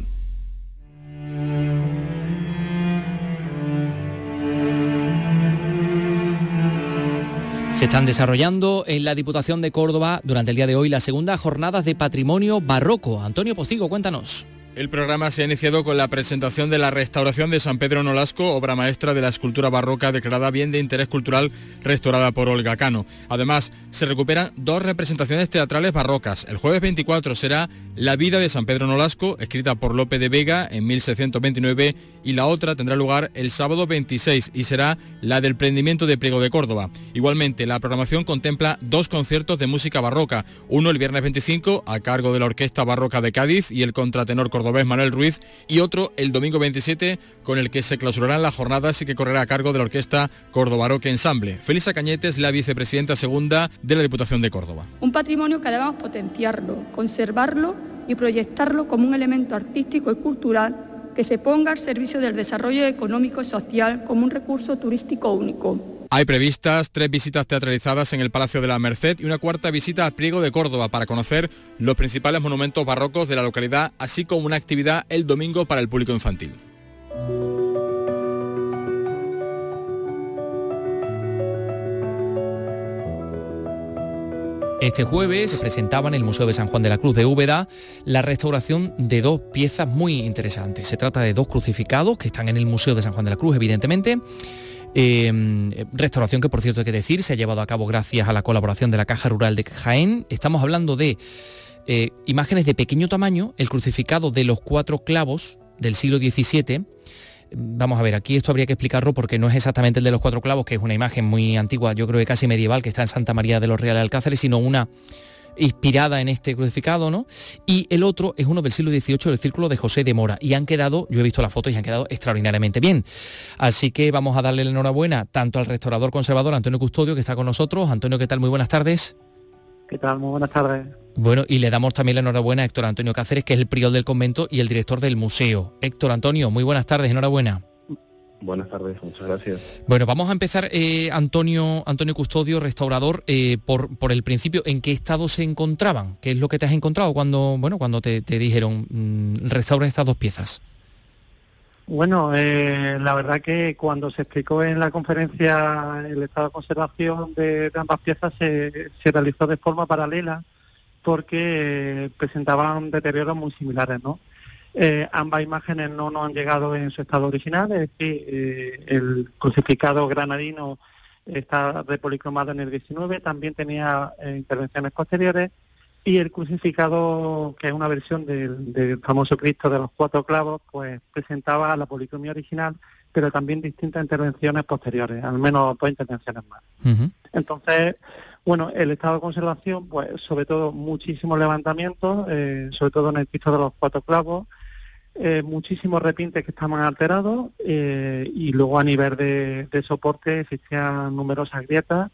Se están desarrollando en la Diputación de Córdoba durante el día de hoy las segundas jornadas de patrimonio barroco. Antonio Pocigo, cuéntanos. El programa se ha iniciado con la presentación de la restauración de San Pedro Nolasco, obra maestra de la escultura barroca declarada bien de interés cultural restaurada por Olga Cano. Además, se recuperan dos representaciones teatrales barrocas. El jueves 24 será La vida de San Pedro Nolasco, escrita por Lope de Vega en 1629, y la otra tendrá lugar el sábado 26 y será la del prendimiento de Priego de Córdoba. Igualmente, la programación contempla dos conciertos de música barroca, uno el viernes 25 a cargo de la Orquesta Barroca de Cádiz y el contratenor cordobés Manuel Ruiz y otro el domingo 27 con el que se clausurarán las jornadas y que correrá a cargo de la Orquesta Cordobaroque Ensamble. Felisa Cañete es la vicepresidenta segunda de la Diputación de Córdoba. Un patrimonio que debemos potenciarlo, conservarlo y proyectarlo como un elemento artístico y cultural que se ponga al servicio del desarrollo económico y social como un recurso turístico único. Hay previstas tres visitas teatralizadas en el Palacio de la Merced y una cuarta visita al Priego de Córdoba para conocer los principales monumentos barrocos de la localidad, así como una actividad el domingo para el público infantil. Este jueves se presentaba en el Museo de San Juan de la Cruz de Úbeda la restauración de dos piezas muy interesantes. Se trata de dos crucificados que están en el Museo de San Juan de la Cruz, evidentemente. Eh, restauración que por cierto hay que decir se ha llevado a cabo gracias a la colaboración de la Caja Rural de Jaén. Estamos hablando de eh, imágenes de pequeño tamaño, el crucificado de los cuatro clavos del siglo XVII. Vamos a ver, aquí esto habría que explicarlo porque no es exactamente el de los cuatro clavos, que es una imagen muy antigua, yo creo que casi medieval, que está en Santa María de los Reales Alcáceres, sino una inspirada en este crucificado, ¿no? Y el otro es uno del siglo XVIII, del Círculo de José de Mora. Y han quedado, yo he visto las fotos y han quedado extraordinariamente bien. Así que vamos a darle la enhorabuena tanto al restaurador conservador Antonio Custodio, que está con nosotros. Antonio, ¿qué tal? Muy buenas tardes. ¿Qué tal? Muy buenas tardes. Bueno, y le damos también la enhorabuena a Héctor Antonio Cáceres, que es el prior del convento y el director del museo. Héctor Antonio, muy buenas tardes, enhorabuena. Buenas tardes, muchas gracias. Bueno, vamos a empezar, eh, Antonio, Antonio Custodio, restaurador, eh, por, por, el principio, ¿en qué estado se encontraban? ¿Qué es lo que te has encontrado cuando, bueno, cuando te, te dijeron mmm, restaura estas dos piezas? Bueno, eh, la verdad que cuando se explicó en la conferencia el estado de conservación de, de ambas piezas se, se, realizó de forma paralela porque presentaban deterioros muy similares, ¿no? Eh, ambas imágenes no nos han llegado en su estado original, es decir, eh, el crucificado granadino está repolicromado en el 19, también tenía eh, intervenciones posteriores, y el crucificado, que es una versión del, del, famoso Cristo de los cuatro clavos, pues presentaba la policromía original, pero también distintas intervenciones posteriores, al menos dos intervenciones más. Uh -huh. Entonces, bueno, el estado de conservación, pues sobre todo muchísimos levantamientos, eh, sobre todo en el Cristo de los cuatro clavos, eh, muchísimos repintes que estaban alterados eh, y luego a nivel de, de, soporte existían numerosas grietas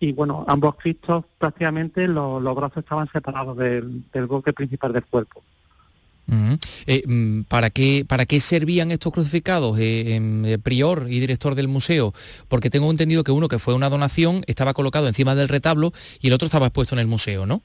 y bueno, ambos cristos prácticamente los, los brazos estaban separados del, del golpe principal del cuerpo. Uh -huh. eh, ¿para, qué, ¿Para qué servían estos crucificados, eh, prior y director del museo? Porque tengo entendido que uno que fue una donación estaba colocado encima del retablo y el otro estaba expuesto en el museo, ¿no?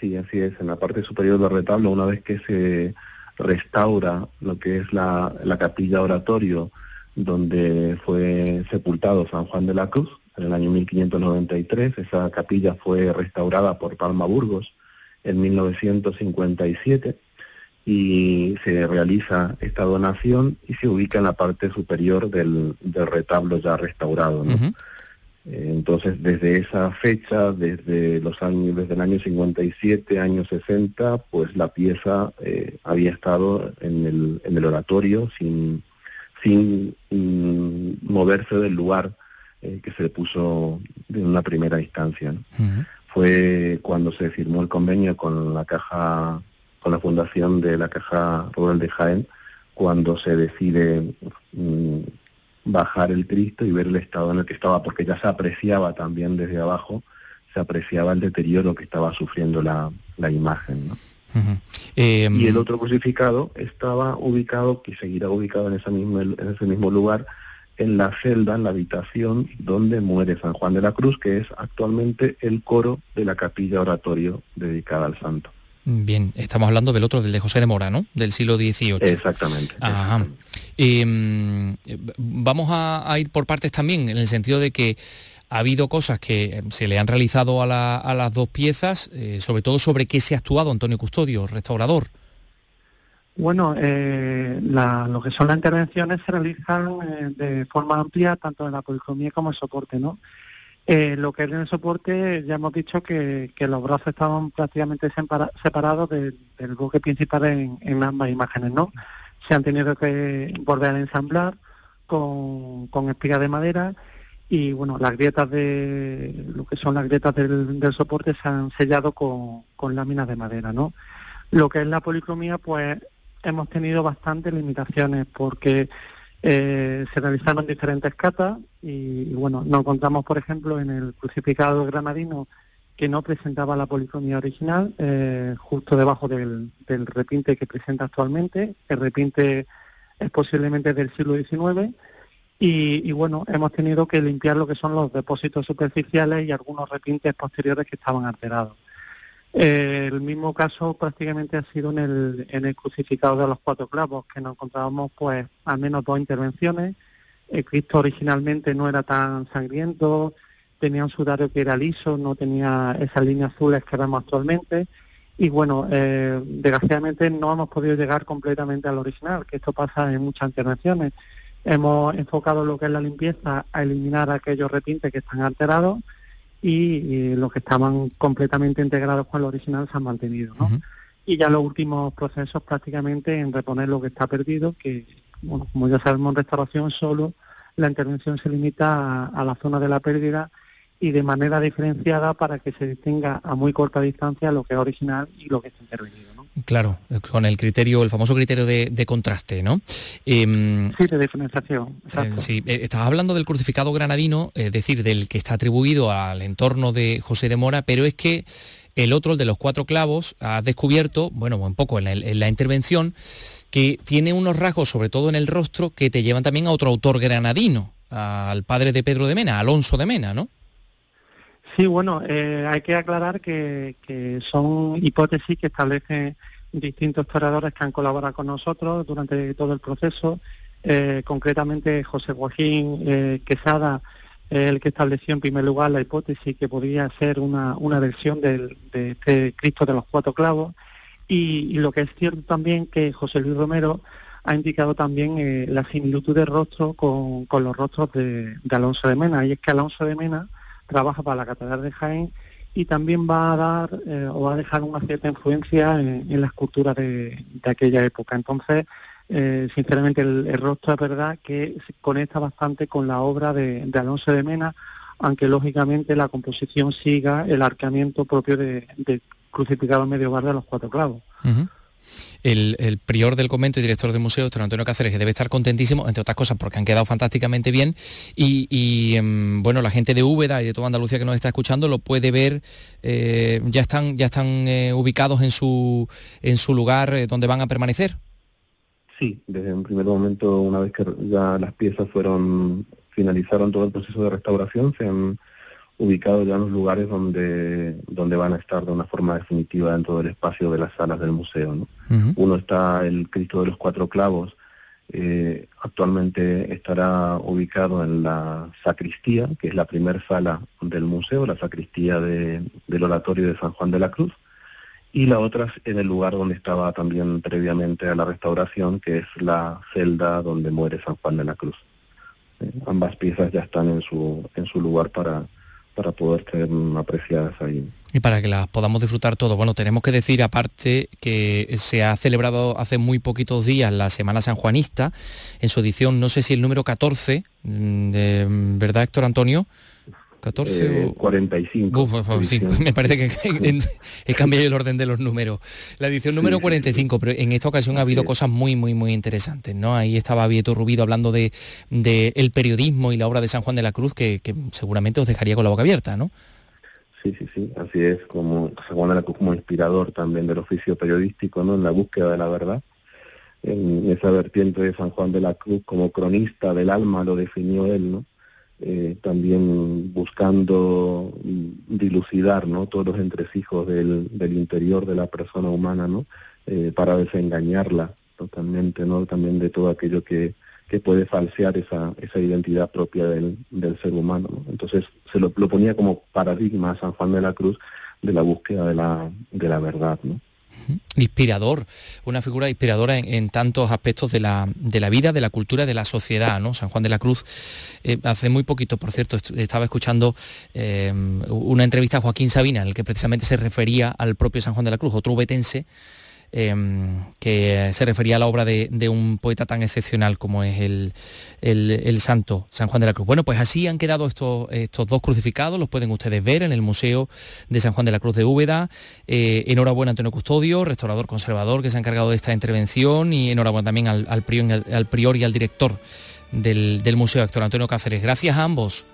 Sí, así es. En la parte superior del retablo, una vez que se restaura lo que es la, la capilla oratorio donde fue sepultado San Juan de la Cruz en el año 1593. Esa capilla fue restaurada por Palma Burgos en 1957 y se realiza esta donación y se ubica en la parte superior del, del retablo ya restaurado. Entonces, desde esa fecha, desde los años, desde el año 57, año 60, pues la pieza eh, había estado en el, en el oratorio sin, sin mm, moverse del lugar eh, que se le puso en una primera instancia. ¿no? Uh -huh. Fue cuando se firmó el convenio con la caja, con la fundación de la Caja Rural de Jaén, cuando se decide mm, bajar el Cristo y ver el estado en el que estaba, porque ya se apreciaba también desde abajo, se apreciaba el deterioro que estaba sufriendo la, la imagen. ¿no? Uh -huh. eh, y el otro crucificado estaba ubicado, que seguirá ubicado en, esa misma, en ese mismo lugar, en la celda, en la habitación donde muere San Juan de la Cruz, que es actualmente el coro de la capilla oratorio dedicada al santo. Bien, estamos hablando del otro, del de José de Mora, ¿no? Del siglo XVIII. Exactamente. Ajá. Eh, vamos a, ir por partes también, en el sentido de que ha habido cosas que se le han realizado a, la, a las dos piezas, eh, sobre todo sobre qué se ha actuado Antonio Custodio, restaurador. Bueno, eh, lo que son las intervenciones se realizan eh, de forma amplia tanto en la policromía como en soporte, ¿no? Eh, lo que es en el soporte, ya hemos dicho que, los brazos estaban prácticamente separados del, bloque principal en, ambas imágenes, ¿no? Se han tenido que volver a ensamblar con, con espigas de madera y, bueno, las grietas de, lo que son las grietas del, soporte se han sellado con, con láminas de madera, ¿no? Lo que es la policromía, pues hemos tenido bastantes limitaciones porque eh, se realizaron diferentes catas y, bueno, nos encontramos, por ejemplo, en el crucificado granadino que no presentaba la policromía original, eh, justo debajo del, repinte que presenta actualmente. El repinte es posiblemente del siglo XIX y, bueno, hemos tenido que limpiar lo que son los depósitos superficiales y algunos repintes posteriores que estaban alterados. El mismo caso prácticamente ha sido en el, en el crucificado de los cuatro clavos, que nos encontrábamos pues al menos dos intervenciones. Cristo originalmente no era tan sangriento, tenía un sudario que era liso, no tenía esas líneas azules que vemos actualmente. Y bueno, eh, desgraciadamente no hemos podido llegar completamente al original, que esto pasa en muchas intervenciones. Hemos enfocado lo que es la limpieza a eliminar aquellos repintes que están alterados y, los que estaban completamente integrados con el original se han mantenido, ¿no? Y ya los últimos procesos prácticamente en reponer lo que está perdido, que, bueno, como ya sabemos en restauración solo la intervención se limita a, la zona de la pérdida y de manera diferenciada para que se distinga a muy corta distancia lo que es original y lo que está intervenido. Claro, con el criterio, el famoso criterio de, contraste, ¿no? Em, sí, de diferenciación. Eh, sí, eh, estabas hablando del crucificado granadino, es decir, del que está atribuido al entorno de José de Mora, pero es que el otro, el de los cuatro clavos, ha descubierto, bueno, un poco en la, intervención, que tiene unos rasgos, sobre todo en el rostro, que te llevan también a otro autor granadino, al padre de Pedro de Mena, Alonso de Mena, ¿no? Sí, bueno, eh, hay que aclarar que, son hipótesis que establecen distintos historiadores que han colaborado con nosotros durante todo el proceso. Eh, concretamente, José Joaquín eh, Quesada, el que estableció en primer lugar la hipótesis que podría ser una, una versión de este Cristo de los cuatro clavos. Y, lo que es cierto también que José Luis Romero ha indicado también la similitud de rostro con, los rostros de, de Alonso de Mena. Y es que Alonso de Mena trabaja para la Catedral de Jaén y también va a dar eh, o va a dejar una cierta influencia en, la escultura de, aquella época. Entonces, eh, sinceramente, el, rostro es verdad que se conecta bastante con la obra de, Alonso de Mena, aunque lógicamente la composición siga el arqueamiento propio de, crucificado medieval de los cuatro clavos el, prior del convento y director del museo, don Antonio Cáceres, que debe estar contentísimo, entre otras cosas porque han quedado fantásticamente bien. Y, em, bueno, la gente de Úbeda y de toda Andalucía que nos está escuchando lo puede ver, eh, ya están, ya están eh, ubicados en su, en su lugar eh, donde van a permanecer. Sí, desde un primer momento, una vez que ya las piezas fueron, finalizaron todo el proceso de restauración, se han ubicado ya en los lugares donde, donde van a estar de una forma definitiva dentro del espacio de las salas del museo. ¿no? Uno está el Cristo de los Cuatro Clavos, eh, actualmente estará ubicado en la sacristía, que es la primera sala del museo, la sacristía de, del oratorio de San Juan de la Cruz, y la otra en el lugar donde estaba también previamente a la restauración, que es la celda donde muere San Juan de la Cruz. Eh, ambas piezas ya están en su, en su lugar para, para poder ser apreciadas ahí. Y para que las podamos disfrutar todo. Bueno, tenemos que decir aparte que se ha celebrado hace muy poquitos días la Semana Sanjuanista, en su edición, no sé si el número 14, mm, ¿verdad Héctor Antonio? 14 45. sí, me parece que he cambiado el orden de los números. La edición número 45, pero en esta ocasión ha habido cosas muy, muy, muy interesantes, ¿no? Ahí estaba Vieto Rubido hablando de, el periodismo y la obra de San Juan de la Cruz, que, seguramente os dejaría con la boca abierta, ¿no? Sí, sí, sí, así es, como San Juan de la Cruz como inspirador también del oficio periodístico, ¿no? En la búsqueda de la verdad. En esa vertiente de San Juan de la Cruz como cronista del alma lo definió él, ¿no? Eh, también buscando dilucidar ¿no? todos los entresijos del, del interior de la persona humana ¿no? Eh, para desengañarla totalmente, ¿no? también de todo aquello que, que puede falsear esa, esa identidad propia del, del ser humano. Entonces se lo, lo, ponía como paradigma a San Juan de la Cruz de la búsqueda de la, de la verdad. ¿no? Inspirador, una figura inspiradora en, tantos aspectos de la, de la, vida, de la cultura, de la sociedad, ¿no? San Juan de la Cruz, eh, hace muy poquito, por cierto, estaba escuchando eh, una entrevista a Joaquín Sabina, en el que precisamente se refería al propio San Juan de la Cruz, otro ubetense, Em, que se refería a la obra de, un poeta tan excepcional como es el, el, santo San Juan de la Cruz. Bueno, pues así han quedado estos, estos dos crucificados, los pueden ustedes ver en el Museo de San Juan de la Cruz de Úbeda. Eh, enhorabuena Antonio Custodio, restaurador conservador que se ha encargado de esta intervención y enhorabuena también al, al, prior, y al director del, Museo, Héctor Antonio Cáceres. Gracias a ambos.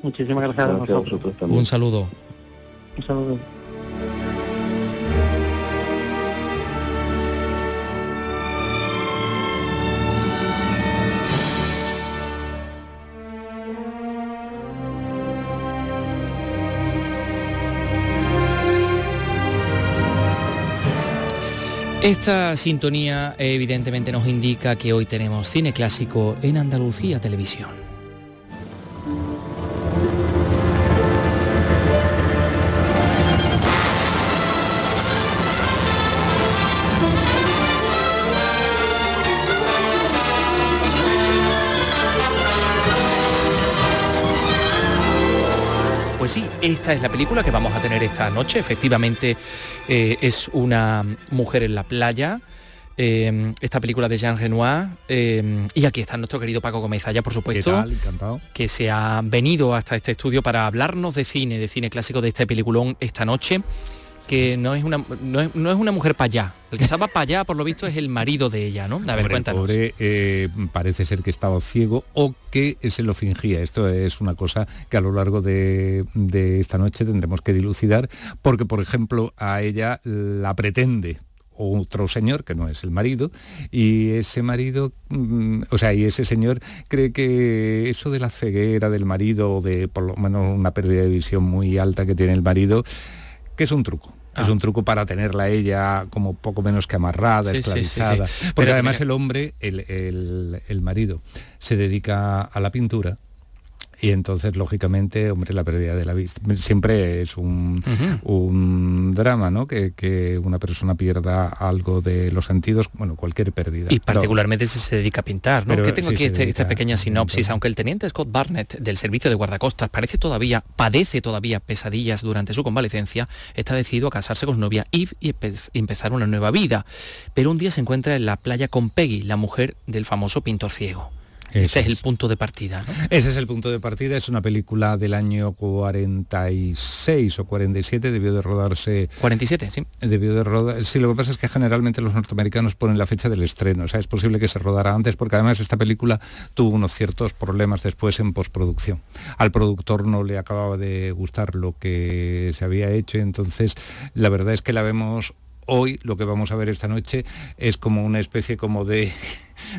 Muchísimas gracias, a vosotros. Un saludo. Un saludo. Esta sintonía evidentemente nos indica que hoy tenemos cine clásico en Andalucía Televisión. Esta es la película que vamos a tener esta noche. Efectivamente eh, es una mujer en la playa. Eh, esta película de Jean Renoir eh, y aquí está nuestro querido Paco Gómez ya por supuesto que se ha venido hasta este estudio para hablarnos de cine de cine clásico de este peliculón esta noche que no es una, no es, una mujer para allá. El que estaba para allá, por lo visto, es el marido de ella, ¿no? A ver, cuéntanos. Eh, parece ser que estaba ciego o que se lo fingía. Esto es una cosa que a lo largo de, esta noche tendremos que dilucidar, porque, por ejemplo, a ella la pretende otro señor que no es el marido y ese marido mm, o sea y ese señor cree que eso de la ceguera del marido o de por lo menos una pérdida de visión muy alta que tiene el marido que es un truco. Es ah. un truco para tenerla ella como poco menos que amarrada, esclavizada. Porque además el hombre, el, marido, se dedica a la pintura y entonces lógicamente hombre la pérdida de la vista siempre es un, drama no que, una persona pierda algo de los sentidos bueno cualquier pérdida. Y particularmente si se dedica a pintar no que tengo aquí este, esta pequeña sinopsis. Aunque el teniente Scott Barnett del servicio de guardacostas parece todavía padece todavía pesadillas durante su convalecencia está decidido a casarse con su novia Eve y empezar una nueva vida. Pero un día se encuentra en la playa con Peggy la mujer del famoso pintor ciego ese es el punto de partida. Ese es el punto de partida. Es una película del año 46 o 47. Debió de rodarse. 47, sí. Debió de rodar. Sí, lo que pasa es que generalmente los norteamericanos ponen la fecha del estreno. O sea, es posible que se rodara antes porque además esta película tuvo unos ciertos problemas después en postproducción. Al productor no le acababa de gustar lo que se había hecho. Entonces, la verdad es que la vemos hoy lo que vamos a ver esta noche es como una especie como de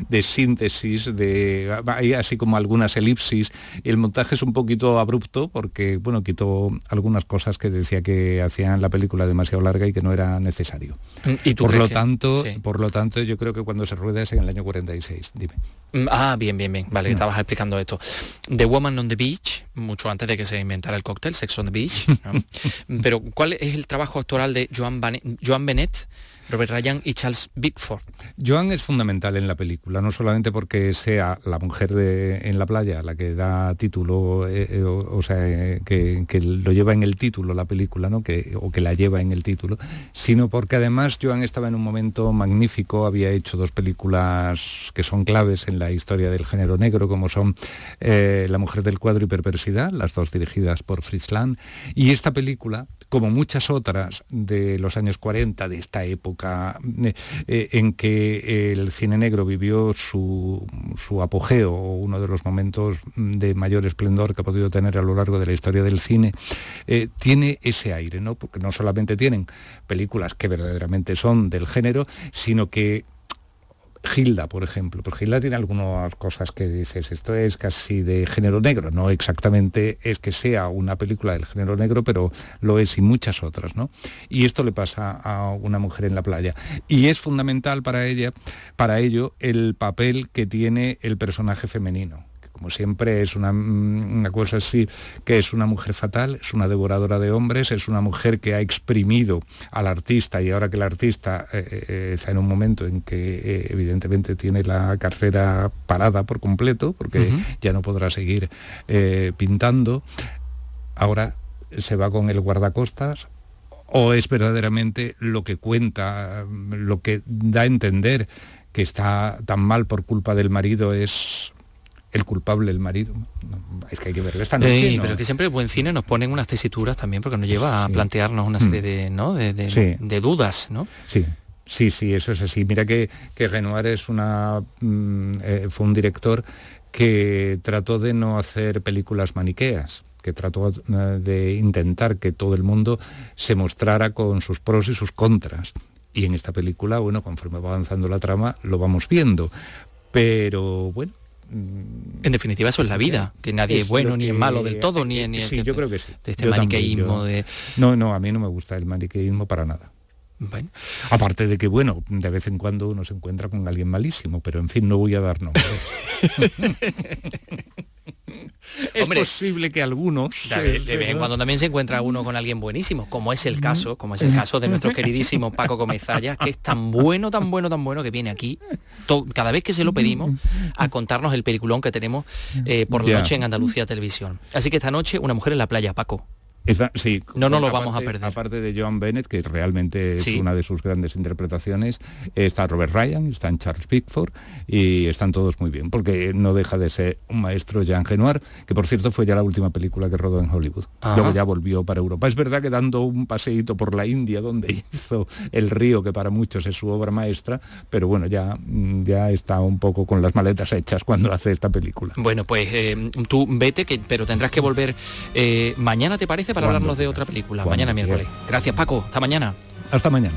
de síntesis, de, hay así como algunas elipsis. El montaje es un poquito abrupto porque, bueno, quitó algunas cosas que decía que hacían la película demasiado larga y que no era necesario. ¿Y por, lo tanto, por lo tanto, yo creo que cuando se rueda es en el año 46. Dime. Mm, ah, bien, bien, bien. Vale, estabas explicando esto. The Woman on the Beach, mucho antes de que se inventara el cóctel, Sex on the Beach. Pero, ¿cuál es el trabajo actoral de Joan, Joan Bennett? Robert Ryan y Charles Bickford. Joan es fundamental en la película, no solamente porque sea la mujer en la playa la que da título, eh, eh, o, sea, que, lo lleva en el título la película, ¿no? o que la lleva en el título, sino porque además Joan estaba en un momento magnífico, había hecho dos películas que son claves en la historia del género negro, como son eh, La mujer del cuadro y Perversidad, las dos dirigidas por Fritz Lang, y esta película como muchas otras de los años 40, de esta época eh, eh, en que el cine negro vivió su, apogeo, uno de los momentos de mayor esplendor que ha podido tener a lo largo de la historia del cine, eh, tiene ese aire, ¿no? porque no solamente tienen películas que verdaderamente son del género, sino que Gilda, por ejemplo. Pues Gilda tiene algunas cosas que dices, esto es casi de género negro, no exactamente es que sea una película del género negro, pero lo es y muchas otras, ¿no? Y esto le pasa a una mujer en la playa. Y es fundamental para ella, para ello, el papel que tiene el personaje femenino como siempre, es una, mm, una cosa así, que es una mujer fatal, es una devoradora de hombres, es una mujer que ha exprimido al artista y ahora que el artista eh, eh, está en un momento en que eh, evidentemente tiene la carrera parada por completo, porque ya no podrá seguir pintando, ahora se va con el guardacostas o es verdaderamente lo que cuenta, lo que da a entender que está tan mal por culpa del marido es el culpable el marido. Es que hay que verle esta noche. Sí, pero que siempre el buen cine nos ponen unas tesituras también porque nos lleva a plantearnos una serie mm. de, ¿no? de, dudas, ¿no? Sí. Sí, sí, eso es así. Mira que, que Renoir es una, mm, eh, fue un director que trató de no hacer películas maniqueas que trató eh, de intentar que todo el mundo se mostrara con sus pros y sus contras. Y en esta película, bueno, conforme va avanzando la trama, lo vamos viendo. Pero bueno, en definitiva eso es la vida, que nadie es, bueno ni es malo del todo, ni, ni sí, yo creo que sí. de este maniqueísmo de... No, no, a mí no me gusta el maniqueísmo para nada. Bueno. Aparte de que, bueno, de vez en cuando uno se encuentra con alguien malísimo, pero en fin, no voy a dar nombres. es posible que algunos de, vez en cuando también se encuentra uno con alguien buenísimo como es el caso como es el caso de nuestro queridísimo Paco Comezaya que es tan bueno tan bueno tan bueno que viene aquí cada vez que se lo pedimos a contarnos el peliculón que tenemos eh, por la noche en Andalucía Televisión. Así que esta noche una mujer en la playa Paco sí, no no lo vamos a perder. Aparte de Joan Bennett, que realmente es una de sus grandes interpretaciones, está Robert Ryan, están Charles Pickford y están todos muy bien, porque no deja de ser un maestro Jean Genoir, que por cierto fue ya la última película que rodó en Hollywood. Luego ya volvió para Europa. Es verdad que dando un paseíto por la India, donde hizo El río, que para muchos es su obra maestra, pero bueno, ya, ya está un poco con las maletas hechas cuando hace esta película. Bueno, pues eh, tú vete, que, pero tendrás que volver eh, mañana, ¿te parece? Para hablarnos de otra película. Mañana miércoles. Gracias Paco, hasta mañana. Hasta mañana.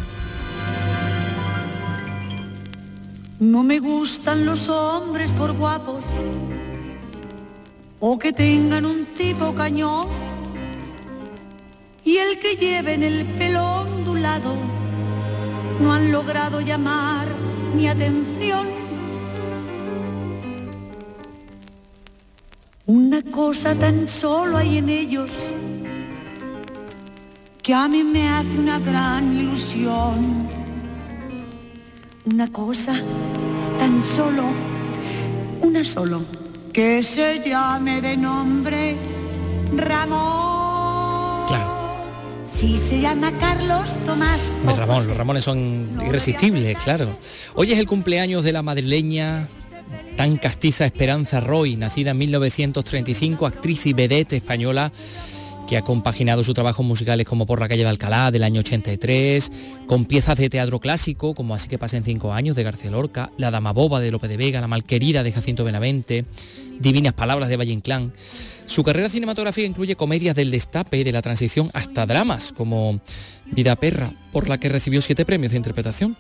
No me gustan los hombres por guapos o que tengan un tipo cañón y el que lleven el pelo ondulado no han logrado llamar mi atención. Una cosa tan solo hay en ellos que a mí me hace una gran ilusión. Una cosa tan solo, una solo, que se llame de nombre Ramón. Claro. Si se llama Carlos Tomás. Ramón, los Ramones son irresistibles, claro. Hoy es el cumpleaños de la madrileña tan castiza Esperanza Roy, nacida en 1935, actriz y vedette española que ha compaginado su trabajo musicales como Por la calle de Alcalá del año 83, con piezas de teatro clásico como Así que pasen cinco años de García Lorca, La Dama Boba de Lope de Vega, La Malquerida de Jacinto Benavente, Divinas Palabras de Valle Inclán. Su carrera cinematográfica incluye comedias del destape y de la transición hasta dramas como Vida Perra, por la que recibió siete premios de interpretación.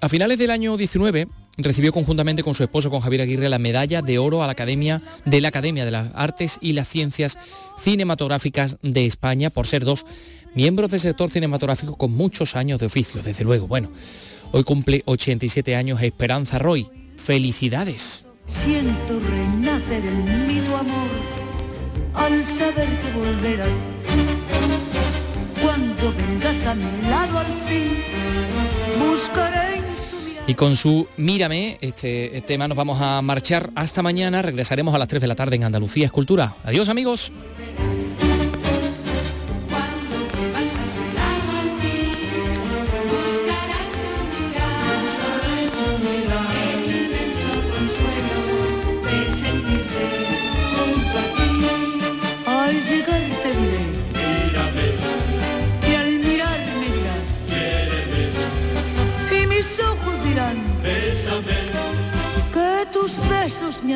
A finales del año 19 recibió conjuntamente con su esposo, con Javier Aguirre, la medalla de oro a la Academia de la Academia de las Artes y las Ciencias Cinematográficas de España por ser dos miembros del sector cinematográfico con muchos años de oficio, desde luego. Bueno, hoy cumple 87 años Esperanza Roy. Felicidades. Siento renace del mito amor al saber que volverás. Cuando vengas a mi lado al fin, buscaré y con su Mírame, este tema nos vamos a marchar hasta mañana. Regresaremos a las 3 de la tarde en Andalucía Escultura. Adiós amigos.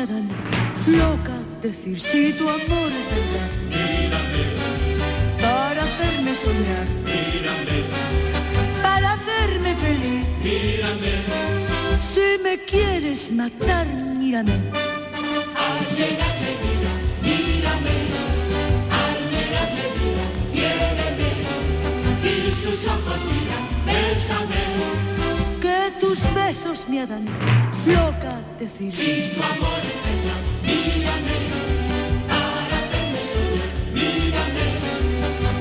Loca decir si tu amor es verdad. Mírame. Para hacerme soñar. Mírame. Para hacerme feliz. Mírame. Si me quieres matar, mírame. Al mirarle mira, mírame. Al mirarle mira, quiéreme. Y sus ojos miran, bésame. Tus besos me hagan loca decir. Si tu amor es verdad, mírame, para hacerme soñar, mírame,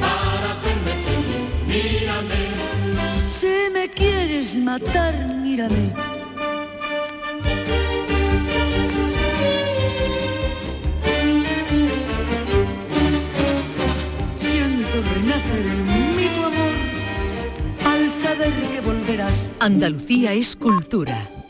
para hacerme feliz, mírame. Si me quieres matar, mírame. Siento renacer en mi tu amor al saber que volverás. Andalucía es cultura.